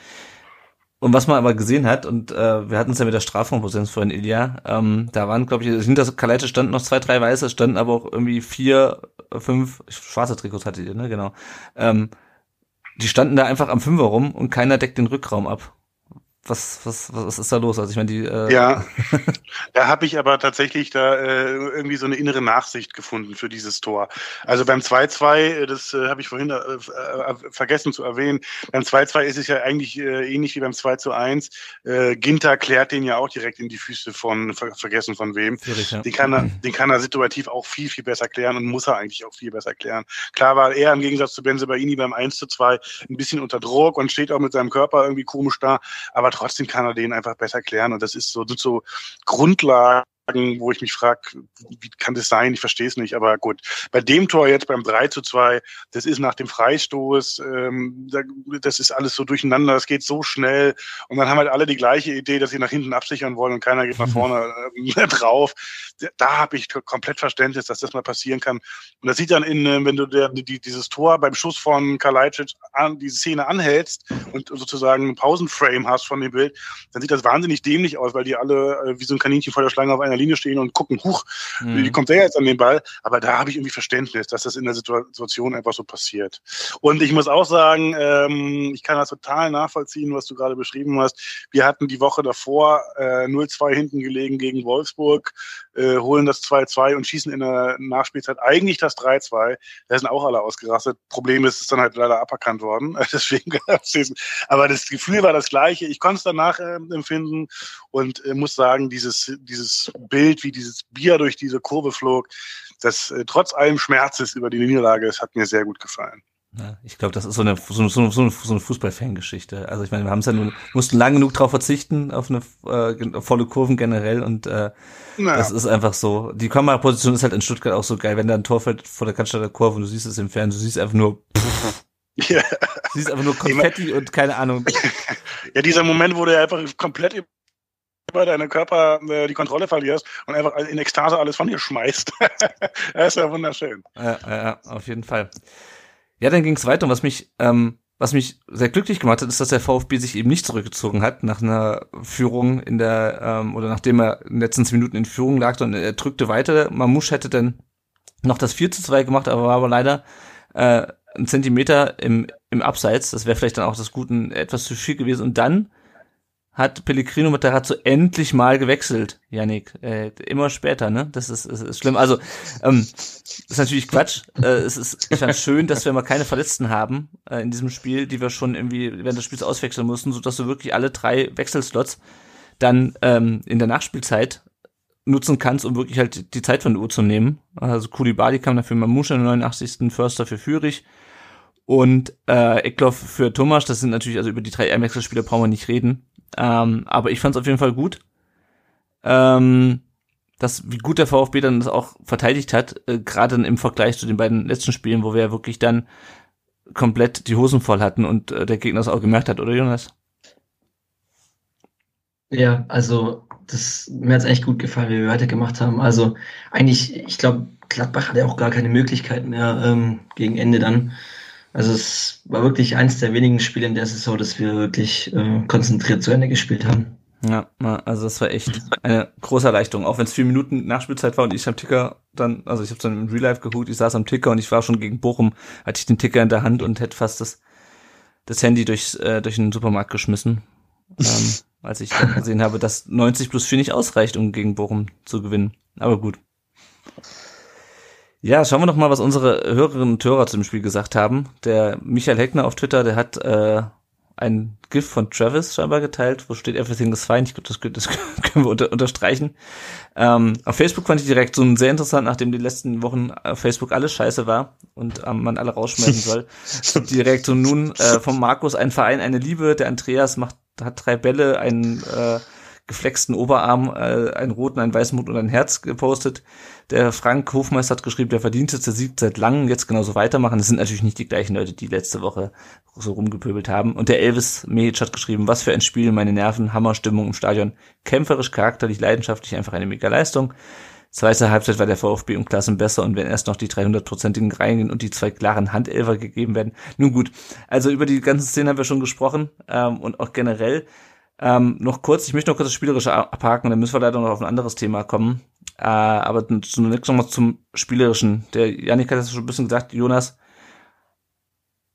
und was man aber gesehen hat, und äh, wir hatten es ja mit der Strafraumposition vorhin, Ilja, ähm, da waren, glaube ich, hinter Kalete standen noch zwei, drei Weiße, standen aber auch irgendwie vier, fünf schwarze Trikots hattet ihr, ne? Genau. Ähm, die standen da einfach am Fünfer rum und keiner deckt den Rückraum ab was, was, was ist da los? Also ich meine, die äh Ja, da habe ich aber tatsächlich da äh, irgendwie so eine innere Nachsicht gefunden für dieses Tor. Also beim 2-2, äh, das äh, habe ich vorhin äh, äh, vergessen zu erwähnen, beim 2-2 ist es ja eigentlich äh, ähnlich wie beim 2-1. Äh, Ginter klärt den ja auch direkt in die Füße von, ver vergessen von wem. Schwierig, ja. Den kann, er, den kann er situativ auch viel, viel besser klären und muss er eigentlich auch viel besser klären. Klar war er im Gegensatz zu Benzebaini beim 1 2 ein bisschen unter Druck und steht auch mit seinem Körper irgendwie komisch da, aber trotzdem kann er den einfach besser klären. Und das ist so, so Grundlagen, wo ich mich frage, wie kann das sein? Ich verstehe es nicht, aber gut. Bei dem Tor jetzt beim 3 zu 2, das ist nach dem Freistoß, ähm, das ist alles so durcheinander, das geht so schnell und dann haben halt alle die gleiche Idee, dass sie nach hinten absichern wollen und keiner geht nach vorne äh, drauf. Da habe ich komplett Verständnis, dass das mal passieren kann. Und das sieht dann in, äh, wenn du der, die, dieses Tor beim Schuss von Kalajdzic an, diese Szene anhältst und sozusagen einen Pausenframe hast von dem Bild, dann sieht das wahnsinnig dämlich aus, weil die alle äh, wie so ein Kaninchen vor der Schlange auf einer Linie stehen und gucken, huch, mhm. wie kommt der jetzt an den Ball? Aber da habe ich irgendwie Verständnis, dass das in der Situation einfach so passiert. Und ich muss auch sagen, ähm, ich kann das total nachvollziehen, was du gerade beschrieben hast. Wir hatten die Woche davor äh, 0-2 hinten gelegen gegen Wolfsburg, äh, holen das 2-2 und schießen in der Nachspielzeit eigentlich das 3-2. Da sind auch alle ausgerastet. Problem ist, es ist dann halt leider aberkannt worden. Deswegen, aber das Gefühl war das gleiche. Ich konnte es danach äh, empfinden und äh, muss sagen, dieses, dieses Bild, wie dieses Bier durch diese Kurve flog, das äh, trotz allem Schmerzes über die Niederlage, das hat mir sehr gut gefallen. Ja, ich glaube, das ist so eine, so eine, so eine, so eine Fußballfangeschichte. Also ich meine, wir haben es ja nur, mussten lang genug darauf verzichten, auf eine äh, auf volle Kurven generell und äh, naja. das ist einfach so. Die Kameraposition ist halt in Stuttgart auch so geil, wenn da ein Tor fällt vor der Cannstatter Kurve und du siehst es im Fernsehen, du siehst einfach nur pff, ja. Du siehst einfach nur Konfetti und keine Ahnung. Ja, dieser Moment, wo du einfach komplett über deine Körper äh, die Kontrolle verlierst und einfach in Ekstase alles von dir schmeißt. das ist ja wunderschön. Ja, ja, auf jeden Fall. Ja, dann ging es weiter und was mich, ähm, was mich sehr glücklich gemacht hat, ist, dass der VfB sich eben nicht zurückgezogen hat nach einer Führung in der, ähm, oder nachdem er in den letzten zehn Minuten in Führung lag, sondern er drückte weiter. Mamouche hätte dann noch das 4 zu 2 gemacht, aber war aber leider äh, ein Zentimeter im, im Abseits. Das wäre vielleicht dann auch das Guten etwas zu viel gewesen. Und dann hat Pellegrino Matarazzo endlich mal gewechselt, Yannick. Äh, immer später, ne? Das ist, ist, ist schlimm. Also, ähm, ist natürlich Quatsch. Äh, es ist, ich fand schön, dass wir mal keine Verletzten haben äh, in diesem Spiel, die wir schon irgendwie während des Spiels auswechseln mussten, sodass du wirklich alle drei Wechselslots dann ähm, in der Nachspielzeit nutzen kannst, um wirklich halt die Zeit von der Uhr zu nehmen. Also Kulibali kam dafür Mamusha in der 89. Förster für Führig und äh, Eckloff für Thomas. Das sind natürlich, also über die drei Einwechselspieler brauchen wir nicht reden. Ähm, aber ich fand es auf jeden Fall gut. Ähm, dass wie gut der VfB dann das auch verteidigt hat, äh, gerade im Vergleich zu den beiden letzten Spielen, wo wir ja wirklich dann komplett die Hosen voll hatten und äh, der Gegner das auch gemerkt hat, oder Jonas? Ja, also das mir hat's echt gut gefallen, wie wir weitergemacht haben. Also eigentlich, ich glaube, Gladbach hatte auch gar keine Möglichkeit mehr ähm, gegen Ende dann. Also es war wirklich eins der wenigen Spiele in der Saison, dass wir wirklich äh, konzentriert zu Ende gespielt haben. Ja, also das war echt eine große Erleichterung. Auch wenn es vier Minuten Nachspielzeit war und ich am Ticker dann, also ich habe dann im Real Life geguckt, ich saß am Ticker und ich war schon gegen Bochum, hatte ich den Ticker in der Hand und hätte fast das, das Handy durchs, äh, durch den Supermarkt geschmissen. ähm, als ich dann gesehen habe, dass 90 plus 4 nicht ausreicht, um gegen Bochum zu gewinnen. Aber gut. Ja, schauen wir doch mal, was unsere Hörerinnen und Hörer zu dem Spiel gesagt haben. Der Michael Heckner auf Twitter, der hat äh, ein GIF von Travis scheinbar geteilt, wo steht Everything is fine. Ich glaube, das, das, können wir unter, unterstreichen. Ähm, auf Facebook fand ich direkt so ein sehr interessant, nachdem die letzten Wochen auf Facebook alles scheiße war und ähm, man alle rausschmeißen soll. direkt so nun äh, vom Markus ein Verein, eine Liebe. Der Andreas macht hat drei Bälle, einen äh, geflexten Oberarm, äh, einen roten, einen weißen Mund und ein Herz gepostet. Der Frank Hofmeister hat geschrieben, der verdienteste Sieg seit langem, jetzt genauso weitermachen. Das sind natürlich nicht die gleichen Leute, die letzte Woche so rumgepöbelt haben. Und der Elvis Mehic hat geschrieben, was für ein Spiel, meine Nerven, Hammerstimmung im Stadion, kämpferisch, charakterlich, leidenschaftlich, einfach eine mega Leistung. Zweite Halbzeit war der VfB um Klassen besser und wenn erst noch die 300-prozentigen reingehen und die zwei klaren Handelfer gegeben werden. Nun gut, also über die ganzen Szenen haben wir schon gesprochen ähm, und auch generell. Ähm, noch kurz, ich möchte noch kurz das Spielerische abhaken, dann müssen wir leider noch auf ein anderes Thema kommen. Äh, aber zunächst nochmal zum Spielerischen. Der Janik hat das schon ein bisschen gesagt, Jonas.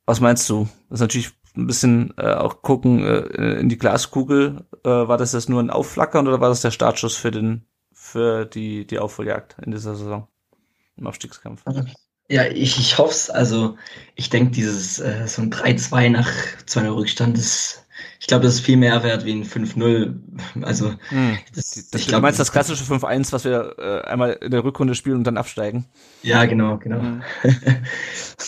Was meinst du? Das ist natürlich ein bisschen äh, auch gucken äh, in die Glaskugel. Äh, war das jetzt nur ein Aufflackern oder war das der Startschuss für den für die die Aufholjagd in dieser Saison im Aufstiegskampf? Ja, ich, ich hoffe es. Also ich denke, dieses äh, so ein 3-2 nach 2 Rückstand ist ich glaube, das ist viel mehr wert wie ein 5-0. Also, hm. das, das, ich glaube, du meinst das klassische 5-1, was wir äh, einmal in der Rückrunde spielen und dann absteigen? Ja, genau, genau. Hm.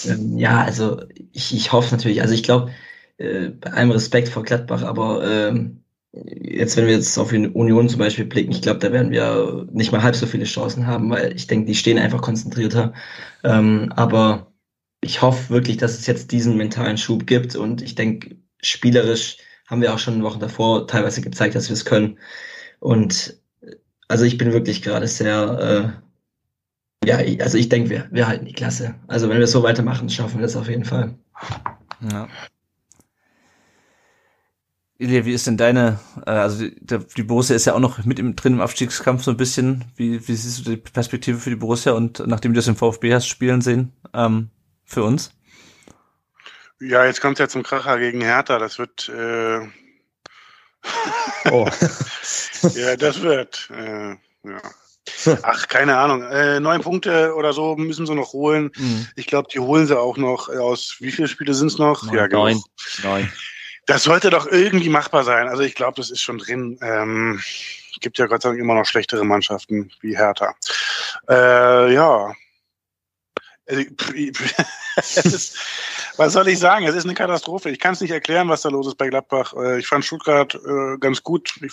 ähm, ja, also ich, ich hoffe natürlich, also ich glaube, äh, bei allem Respekt vor Gladbach, aber ähm, jetzt, wenn wir jetzt auf Union zum Beispiel blicken, ich glaube, da werden wir nicht mal halb so viele Chancen haben, weil ich denke, die stehen einfach konzentrierter. Ähm, aber ich hoffe wirklich, dass es jetzt diesen mentalen Schub gibt und ich denke, spielerisch haben wir auch schon Wochen davor teilweise gezeigt, dass wir es können. Und also ich bin wirklich gerade sehr, äh, ja, also ich denke, wir, wir halten die Klasse. Also wenn wir so weitermachen, schaffen wir das auf jeden Fall. Ja. Ilja, wie ist denn deine, äh, also die, die Borussia ist ja auch noch mit im, drin im Abstiegskampf so ein bisschen. Wie, wie siehst du die Perspektive für die Borussia und nachdem du das im VfB hast spielen sehen, ähm, für uns? Ja, jetzt kommt ja zum Kracher gegen Hertha. Das wird. Äh oh. ja, das wird. Äh, ja. Ach, keine Ahnung. Äh, neun Punkte oder so müssen sie noch holen. Mhm. Ich glaube, die holen sie auch noch aus. Wie viele Spiele sind es noch? Neun. Ja, genau. Neun. Neun. Das sollte doch irgendwie machbar sein. Also ich glaube, das ist schon drin. Ähm, gibt ja Gott sei Dank immer noch schlechtere Mannschaften wie Hertha. Äh, ja. Also, ist, was soll ich sagen? Es ist eine Katastrophe. Ich kann es nicht erklären, was da los ist bei Gladbach. Äh, ich fand Stuttgart äh, ganz gut. Ich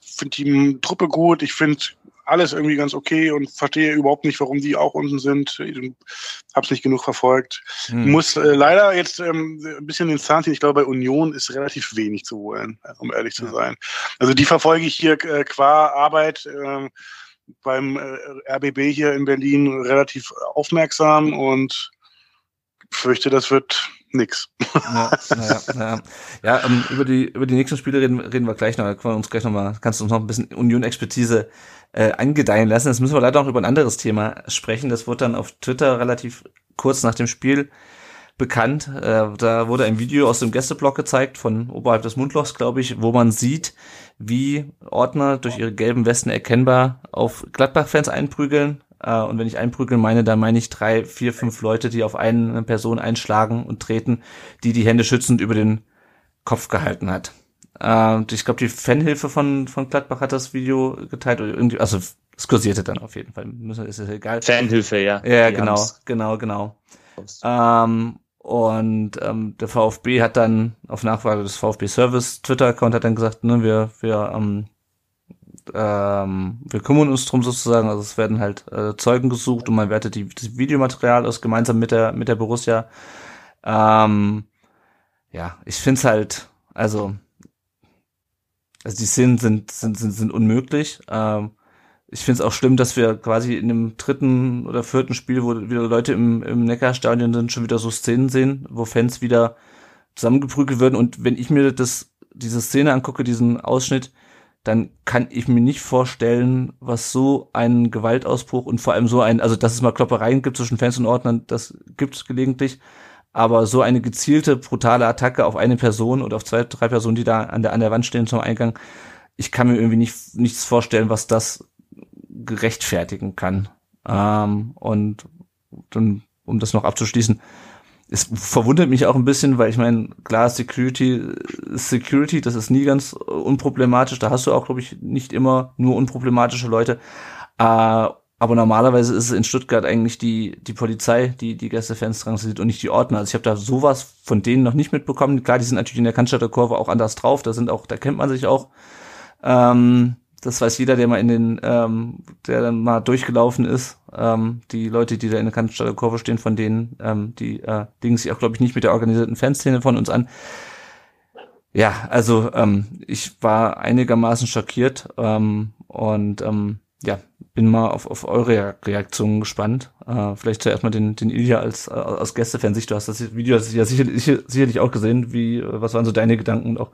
finde die Truppe gut. Ich finde alles irgendwie ganz okay und verstehe überhaupt nicht, warum die auch unten sind. Ich hab's nicht genug verfolgt. Hm. Muss äh, leider jetzt ähm, ein bisschen den Zahn ziehen. Ich glaube, bei Union ist relativ wenig zu holen, um ehrlich zu sein. Also die verfolge ich hier äh, qua Arbeit. Äh, beim äh, RBB hier in Berlin relativ aufmerksam und fürchte, das wird nix. Ja, ja, ja. ja ähm, über die über die nächsten Spiele reden, reden wir gleich noch. Können wir uns gleich noch mal, kannst du uns noch ein bisschen Union-Expertise äh, angedeihen lassen. Jetzt müssen wir leider auch über ein anderes Thema sprechen. Das wurde dann auf Twitter relativ kurz nach dem Spiel bekannt. Äh, da wurde ein Video aus dem Gästeblock gezeigt von oberhalb des Mundlochs, glaube ich, wo man sieht, wie Ordner durch ihre gelben Westen erkennbar auf Gladbach-Fans einprügeln. Äh, und wenn ich einprügeln meine, dann meine ich drei, vier, fünf Leute, die auf eine Person einschlagen und treten, die die Hände schützend über den Kopf gehalten hat. Äh, ich glaube, die Fanhilfe von, von Gladbach hat das Video geteilt. Oder irgendwie, also es kursierte dann auf jeden Fall. Ist ja egal. Fanhilfe, ja. Ja, genau, genau, genau. Ähm, und ähm, der VfB hat dann auf Nachfrage des VfB Service Twitter-Account hat dann gesagt, ne, wir, wir, ähm, ähm, wir kümmern uns drum sozusagen. Also es werden halt äh, Zeugen gesucht und man wertet die, das Videomaterial aus gemeinsam mit der mit der Borussia. Ähm, ja, ich find's halt, also, also die Szenen sind sind sind, sind unmöglich. Ähm, ich finde es auch schlimm, dass wir quasi in dem dritten oder vierten Spiel, wo wieder Leute im, im Neckarstadion sind, schon wieder so Szenen sehen, wo Fans wieder zusammengeprügelt werden. Und wenn ich mir das, diese Szene angucke, diesen Ausschnitt, dann kann ich mir nicht vorstellen, was so ein Gewaltausbruch und vor allem so ein, also dass es mal Kloppereien gibt zwischen Fans und Ordnern, das gibt es gelegentlich, aber so eine gezielte, brutale Attacke auf eine Person oder auf zwei, drei Personen, die da an der, an der Wand stehen zum Eingang, ich kann mir irgendwie nicht, nichts vorstellen, was das gerechtfertigen kann. Ähm, und dann, um das noch abzuschließen, es verwundert mich auch ein bisschen, weil ich meine, klar, Security, Security, das ist nie ganz unproblematisch. Da hast du auch, glaube ich, nicht immer nur unproblematische Leute. Äh, aber normalerweise ist es in Stuttgart eigentlich die, die Polizei, die die Gästefans drangsaliert und nicht die Ordner. Also ich habe da sowas von denen noch nicht mitbekommen. Klar, die sind natürlich in der Cannstatter auch anders drauf. Da sind auch, da kennt man sich auch. Ähm, das weiß jeder, der mal in den, ähm, der dann mal durchgelaufen ist. Ähm, die Leute, die da in der Cannstatter Kurve stehen, von denen, ähm, die äh, legen sich auch, glaube ich, nicht mit der organisierten Fanszene von uns an. Ja, also ähm, ich war einigermaßen schockiert ähm, und ähm, ja, bin mal auf, auf eure Reaktionen gespannt. Äh, vielleicht zuerst mal den, den Ilja als, äh, aus Gästefansicht. Du hast das Video ja sicherlich, sicherlich auch gesehen. Wie, äh, was waren so deine Gedanken und auch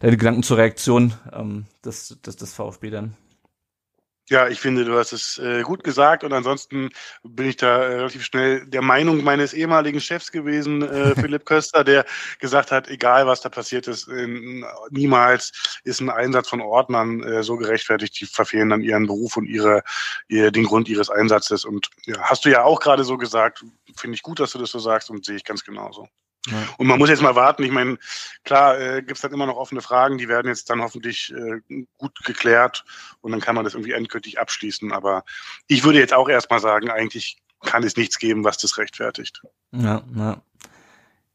deine Gedanken zur Reaktion ähm, des, des, des VfB dann? Ja, ich finde, du hast es äh, gut gesagt und ansonsten bin ich da äh, relativ schnell der Meinung meines ehemaligen Chefs gewesen, äh, Philipp Köster, der gesagt hat, egal was da passiert ist, niemals ist ein Einsatz von Ordnern äh, so gerechtfertigt, die verfehlen dann ihren Beruf und ihre, ihr, den Grund ihres Einsatzes. Und ja, hast du ja auch gerade so gesagt, finde ich gut, dass du das so sagst und sehe ich ganz genauso. Ja. Und man muss jetzt mal warten. Ich meine, klar äh, gibt es dann immer noch offene Fragen, die werden jetzt dann hoffentlich äh, gut geklärt und dann kann man das irgendwie endgültig abschließen. Aber ich würde jetzt auch erstmal sagen, eigentlich kann es nichts geben, was das rechtfertigt. Ja, ja.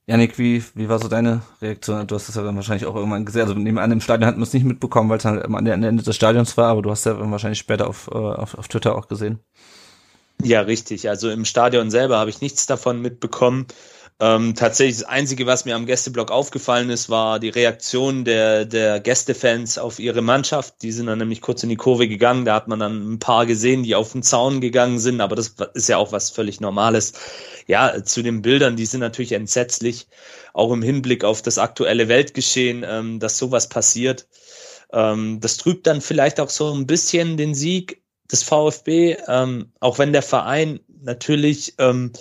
Janik, wie, wie war so deine Reaktion? Du hast das ja dann wahrscheinlich auch irgendwann gesehen. Also nebenan im Stadion hat man es nicht mitbekommen, weil es halt am Ende des Stadions war, aber du hast ja wahrscheinlich später auf, äh, auf, auf Twitter auch gesehen. Ja, richtig. Also im Stadion selber habe ich nichts davon mitbekommen. Ähm, tatsächlich das Einzige, was mir am Gästeblock aufgefallen ist, war die Reaktion der, der Gästefans auf ihre Mannschaft. Die sind dann nämlich kurz in die Kurve gegangen. Da hat man dann ein paar gesehen, die auf den Zaun gegangen sind. Aber das ist ja auch was völlig Normales. Ja, zu den Bildern, die sind natürlich entsetzlich. Auch im Hinblick auf das aktuelle Weltgeschehen, ähm, dass sowas passiert. Ähm, das trübt dann vielleicht auch so ein bisschen den Sieg des VfB, ähm, auch wenn der Verein natürlich ähm,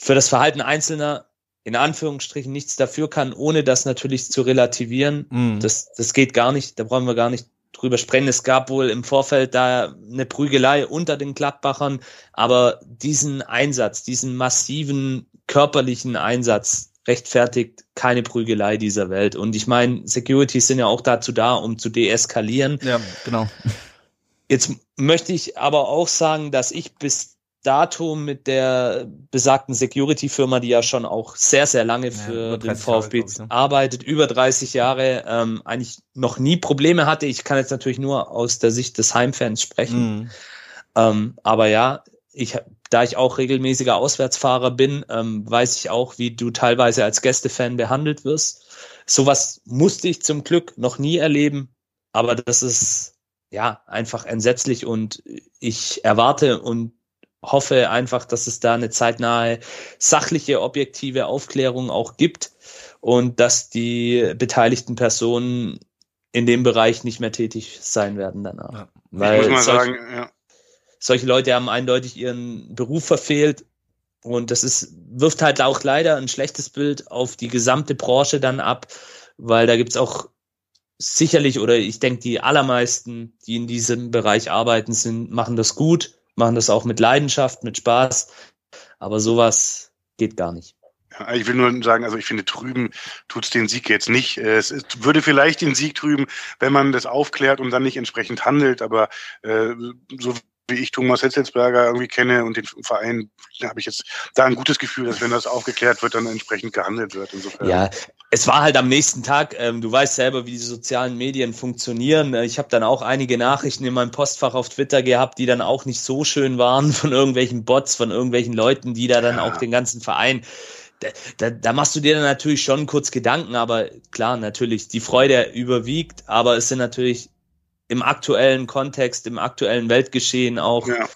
für das Verhalten Einzelner in Anführungsstrichen nichts dafür kann, ohne das natürlich zu relativieren. Mm. Das, das geht gar nicht, da brauchen wir gar nicht drüber sprechen. Es gab wohl im Vorfeld da eine Prügelei unter den Gladbachern, aber diesen Einsatz, diesen massiven körperlichen Einsatz rechtfertigt keine Prügelei dieser Welt. Und ich meine, Securities sind ja auch dazu da, um zu deeskalieren. Ja, genau. Jetzt möchte ich aber auch sagen, dass ich bis Datum mit der besagten Security-Firma, die ja schon auch sehr, sehr lange für ja, den VfB Jahre, ich, ne? arbeitet, über 30 Jahre, ähm, eigentlich noch nie Probleme hatte. Ich kann jetzt natürlich nur aus der Sicht des Heimfans sprechen. Mhm. Ähm, aber ja, ich, da ich auch regelmäßiger Auswärtsfahrer bin, ähm, weiß ich auch, wie du teilweise als Gästefan behandelt wirst. Sowas musste ich zum Glück noch nie erleben, aber das ist ja einfach entsetzlich und ich erwarte und hoffe einfach, dass es da eine zeitnahe sachliche, objektive Aufklärung auch gibt und dass die beteiligten Personen in dem Bereich nicht mehr tätig sein werden danach. Ja. Weil solche, sagen, ja. solche Leute haben eindeutig ihren Beruf verfehlt und das ist, wirft halt auch leider ein schlechtes Bild auf die gesamte Branche dann ab, weil da gibt's auch sicherlich oder ich denke, die allermeisten, die in diesem Bereich arbeiten, sind, machen das gut machen das auch mit Leidenschaft, mit Spaß. Aber sowas geht gar nicht. Ich will nur sagen, also ich finde, trüben tut's den Sieg jetzt nicht. Es würde vielleicht den Sieg trüben, wenn man das aufklärt und dann nicht entsprechend handelt, aber äh, so wie ich Thomas Hetzelsberger irgendwie kenne und den Verein, habe ich jetzt da ein gutes Gefühl, dass wenn das aufgeklärt wird, dann entsprechend gehandelt wird. Insofern. Ja, es war halt am nächsten Tag, ähm, du weißt selber, wie die sozialen Medien funktionieren. Äh, ich habe dann auch einige Nachrichten in meinem Postfach auf Twitter gehabt, die dann auch nicht so schön waren von irgendwelchen Bots, von irgendwelchen Leuten, die da dann ja. auch den ganzen Verein da, da, da machst du dir dann natürlich schon kurz Gedanken, aber klar, natürlich, die Freude überwiegt, aber es sind natürlich im aktuellen Kontext, im aktuellen Weltgeschehen auch, ja.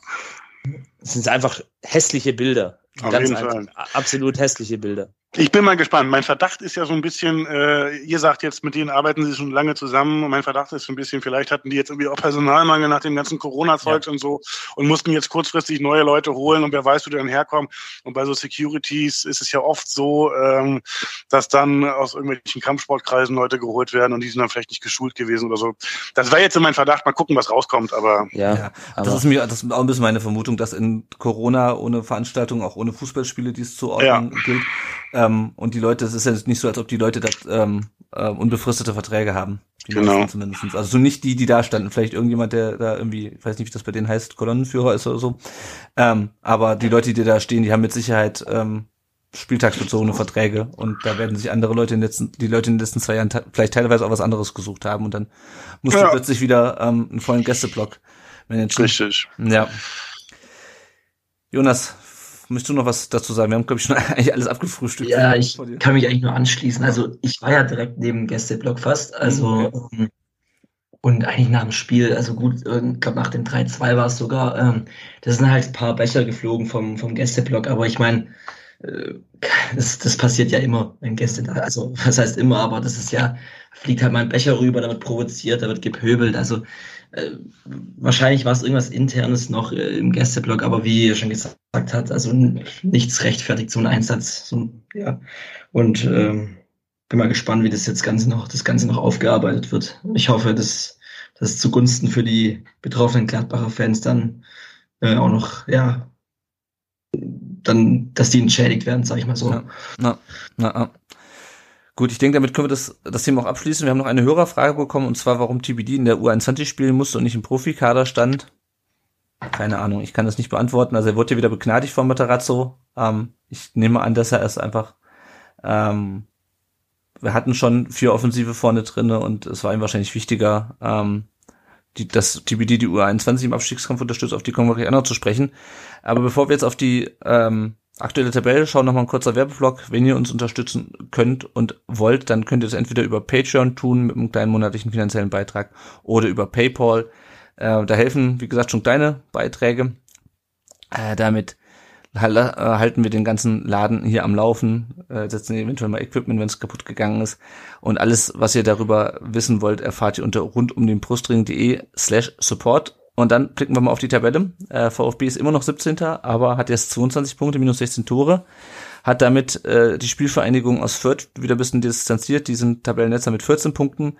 sind einfach hässliche Bilder. Auf Ganz einfach, Fall. absolut hässliche Bilder. Ich bin mal gespannt. Mein Verdacht ist ja so ein bisschen, äh, ihr sagt jetzt, mit denen arbeiten sie schon lange zusammen. mein Verdacht ist so ein bisschen, vielleicht hatten die jetzt irgendwie auch Personalmangel nach dem ganzen Corona-Zeugs ja. und so und mussten jetzt kurzfristig neue Leute holen und wer weiß, wo die dann herkommen. Und bei so Securities ist es ja oft so, ähm, dass dann aus irgendwelchen Kampfsportkreisen Leute geholt werden und die sind dann vielleicht nicht geschult gewesen oder so. Das wäre jetzt so mein Verdacht. Mal gucken, was rauskommt. Aber ja, ja das ist mir das ist auch ein bisschen meine Vermutung, dass in Corona ohne Veranstaltung, auch ohne Fußballspiele, die es zu ordnen ja. gilt, ähm, und die Leute, es ist ja nicht so, als ob die Leute da ähm, äh, unbefristete Verträge haben. Die genau. Zumindest. Also so nicht die, die da standen. Vielleicht irgendjemand, der da irgendwie, ich weiß nicht, wie das bei denen heißt, Kolonnenführer ist oder so. Ähm, aber die Leute, die da stehen, die haben mit Sicherheit ähm, spieltagsbezogene Verträge und da werden sich andere Leute in den letzten, die Leute in den letzten zwei Jahren vielleicht teilweise auch was anderes gesucht haben und dann musst ja. du plötzlich wieder ähm, einen vollen Gästeblock managen. Richtig. Ja. Jonas, Möchtest du noch was dazu sagen? Wir haben, glaube ich, schon eigentlich alles abgefrühstückt. Ja, ich kann mich eigentlich nur anschließen. Also ich war ja direkt neben Gästeblock fast. Also okay. ähm, und eigentlich nach dem Spiel, also gut, ich glaube nach dem 3-2 war es sogar, ähm, das sind halt ein paar Becher geflogen vom, vom Gästeblock, aber ich meine, das, das passiert ja immer, wenn Gäste da, also was heißt immer, aber das ist ja, fliegt halt mal ein Becher rüber, da wird provoziert, da wird gepöbelt, also äh, wahrscheinlich war es irgendwas internes noch äh, im Gästeblock, aber wie ihr schon gesagt hat, also nichts rechtfertigt so ein Einsatz, so, ja, und ähm, bin mal gespannt, wie das jetzt Ganze noch, das Ganze noch aufgearbeitet wird. Ich hoffe, dass das zugunsten für die betroffenen Gladbacher Fans dann äh, auch noch, ja, dann, dass die entschädigt werden, sag ich mal so. Ja, na, na, Gut, ich denke, damit können wir das, das Thema auch abschließen. Wir haben noch eine Hörerfrage bekommen, und zwar, warum TBD in der U21 spielen musste und nicht im Profikader stand. Keine Ahnung, ich kann das nicht beantworten. Also er wurde ja wieder begnadigt von Materazzo. Ähm, ich nehme an, dass er es einfach ähm, wir hatten schon vier Offensive vorne drinne und es war ihm wahrscheinlich wichtiger, ähm, die, dass TBD die U21 im Abstiegskampf unterstützt, auf die kommen wir gleich auch noch zu sprechen. Aber bevor wir jetzt auf die ähm, aktuelle Tabelle schauen, nochmal ein kurzer Werbeblock. Wenn ihr uns unterstützen könnt und wollt, dann könnt ihr es entweder über Patreon tun mit einem kleinen monatlichen finanziellen Beitrag oder über PayPal. Äh, da helfen, wie gesagt, schon kleine Beiträge. Äh, damit halten wir den ganzen Laden hier am Laufen, äh, setzen eventuell mal Equipment, wenn es kaputt gegangen ist. Und alles, was ihr darüber wissen wollt, erfahrt ihr unter rundumdenbrustring.de slash support. Und dann blicken wir mal auf die Tabelle. Äh, VfB ist immer noch 17. aber hat jetzt 22 Punkte, minus 16 Tore. Hat damit äh, die Spielvereinigung aus Fürth wieder ein bisschen distanziert. Die sind Tabellennetzer mit 14 Punkten.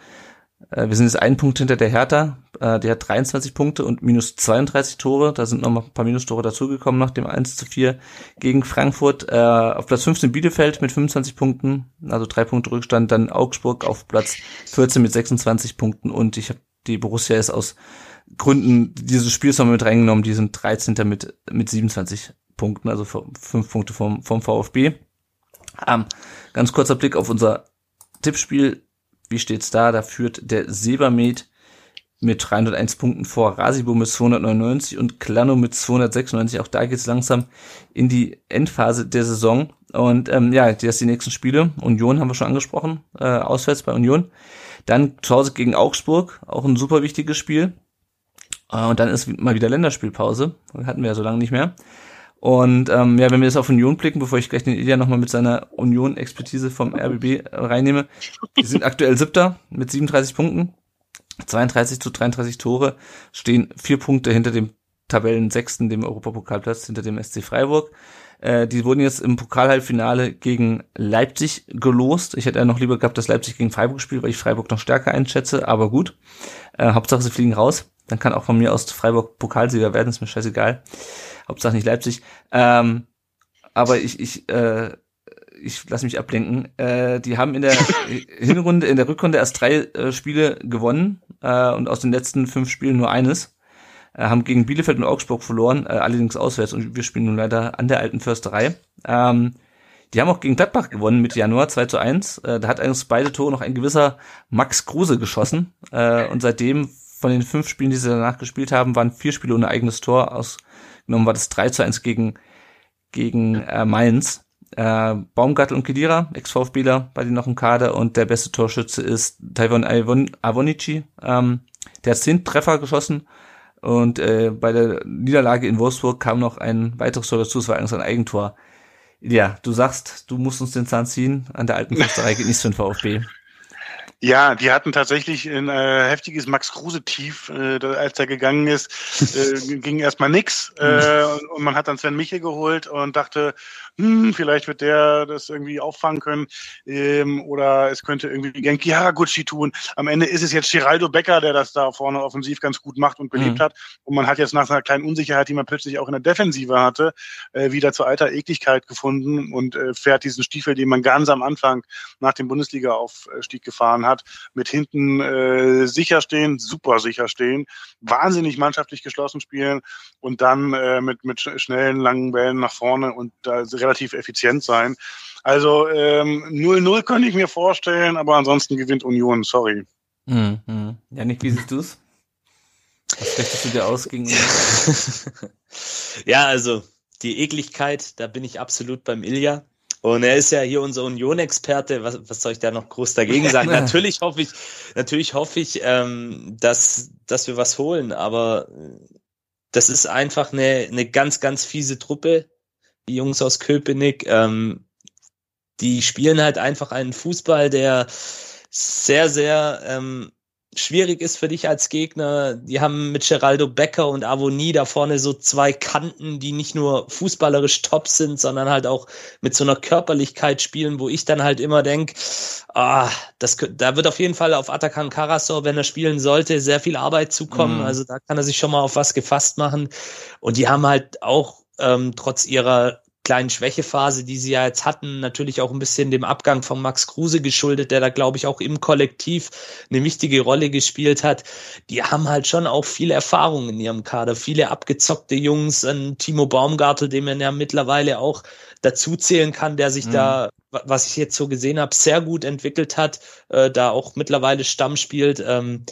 Äh, wir sind jetzt einen Punkt hinter der Hertha. Äh, die hat 23 Punkte und minus 32 Tore. Da sind noch mal ein paar Minustore dazugekommen nach dem 1 zu 4 gegen Frankfurt. Äh, auf Platz 15 Bielefeld mit 25 Punkten, also drei Punkte Rückstand. Dann Augsburg auf Platz 14 mit 26 Punkten. Und ich habe die Borussia ist aus Gründen dieses Spiels noch mit reingenommen. Die sind 13. mit, mit 27 Punkten, also fünf Punkte vom, vom VfB. Ähm, ganz kurzer Blick auf unser Tippspiel wie steht's da? Da führt der Sebermed mit 301 Punkten vor, Rasibo mit 299 und Klano mit 296. Auch da geht's langsam in die Endphase der Saison. Und ähm, ja, das die nächsten Spiele. Union haben wir schon angesprochen, äh, auswärts bei Union. Dann zu Hause gegen Augsburg, auch ein super wichtiges Spiel. Äh, und dann ist mal wieder Länderspielpause. Hatten wir ja so lange nicht mehr. Und ähm, ja, wenn wir jetzt auf Union blicken, bevor ich gleich den Ilya nochmal mit seiner Union-Expertise vom RBB reinnehme, die sind aktuell siebter mit 37 Punkten, 32 zu 33 Tore, stehen vier Punkte hinter dem Tabellen sechsten, dem Europapokalplatz, hinter dem SC Freiburg. Äh, die wurden jetzt im Pokalhalbfinale gegen Leipzig gelost. Ich hätte ja noch lieber gehabt, dass Leipzig gegen Freiburg spielt, weil ich Freiburg noch stärker einschätze, aber gut. Äh, Hauptsache, sie fliegen raus. Dann kann auch von mir aus Freiburg Pokalsieger werden, ist mir scheißegal. Hauptsache nicht Leipzig. Ähm, aber ich, ich, äh, ich lasse mich ablenken. Äh, die haben in der Hinrunde, in der Rückrunde erst drei äh, Spiele gewonnen äh, und aus den letzten fünf Spielen nur eines. Äh, haben gegen Bielefeld und Augsburg verloren, äh, allerdings auswärts und wir spielen nun leider an der alten Försterei. Ähm, die haben auch gegen Gladbach gewonnen mit Januar 2 zu 1. Äh, da hat eigentlich beide Tore noch ein gewisser Max Kruse geschossen. Äh, und seitdem von den fünf Spielen, die sie danach gespielt haben, waren vier Spiele ohne eigenes Tor aus genommen war das 3 zu 1 gegen, gegen äh, Mainz. Äh, Baumgartel und Kedira, Ex-VfBler, bei denen noch im Kader und der beste Torschütze ist Taiwan Avonici. Ähm, der hat zehn Treffer geschossen und äh, bei der Niederlage in Wolfsburg kam noch ein weiteres Tor dazu, es war eigentlich ein Eigentor. Ja, du sagst, du musst uns den Zahn ziehen, an der alten Försterei geht nichts für den VfB. Ja, die hatten tatsächlich ein äh, heftiges Max Kruse-Tief, äh, als er gegangen ist. Äh, ging erstmal nix. Äh, und, und man hat dann Sven Michel geholt und dachte, hm, vielleicht wird der das irgendwie auffangen können ähm, oder es könnte irgendwie Genki Haraguchi tun. Am Ende ist es jetzt Geraldo Becker, der das da vorne offensiv ganz gut macht und belebt mhm. hat. Und man hat jetzt nach einer kleinen Unsicherheit, die man plötzlich auch in der Defensive hatte, äh, wieder zur alter Ekligkeit gefunden und äh, fährt diesen Stiefel, den man ganz am Anfang nach dem Bundesliga-Aufstieg gefahren hat, mit hinten äh, sicher stehen, super sicher stehen, wahnsinnig mannschaftlich geschlossen spielen und dann äh, mit, mit schnellen, langen Bällen nach vorne und da relativ effizient sein. Also 0-0 ähm, könnte ich mir vorstellen, aber ansonsten gewinnt Union, sorry. Mhm. mhm. Janik, wie siehst du es? Was richtest du dir aus gegen Ja, also die Ekligkeit, da bin ich absolut beim Ilja. Und er ist ja hier unser Union-Experte. Was, was soll ich da noch groß dagegen sagen? natürlich hoffe ich, natürlich hoffe ich, ähm, dass, dass wir was holen. Aber das ist einfach eine, eine ganz, ganz fiese Truppe. Die Jungs aus Köpenick, ähm, die spielen halt einfach einen Fußball, der sehr, sehr ähm, schwierig ist für dich als Gegner. Die haben mit Geraldo Becker und Avonie da vorne so zwei Kanten, die nicht nur fußballerisch top sind, sondern halt auch mit so einer Körperlichkeit spielen, wo ich dann halt immer denk, ah, das, da wird auf jeden Fall auf Atakan Karasor, wenn er spielen sollte, sehr viel Arbeit zukommen. Mhm. Also da kann er sich schon mal auf was gefasst machen. Und die haben halt auch ähm, trotz ihrer kleinen Schwächephase, die sie ja jetzt hatten, natürlich auch ein bisschen dem Abgang von Max Kruse geschuldet, der da, glaube ich, auch im Kollektiv eine wichtige Rolle gespielt hat. Die haben halt schon auch viel Erfahrung in ihrem Kader, viele abgezockte Jungs, ein Timo Baumgartel, den man ja mittlerweile auch dazu zählen kann, der sich mhm. da, was ich jetzt so gesehen habe, sehr gut entwickelt hat, äh, da auch mittlerweile Stamm spielt. Ähm,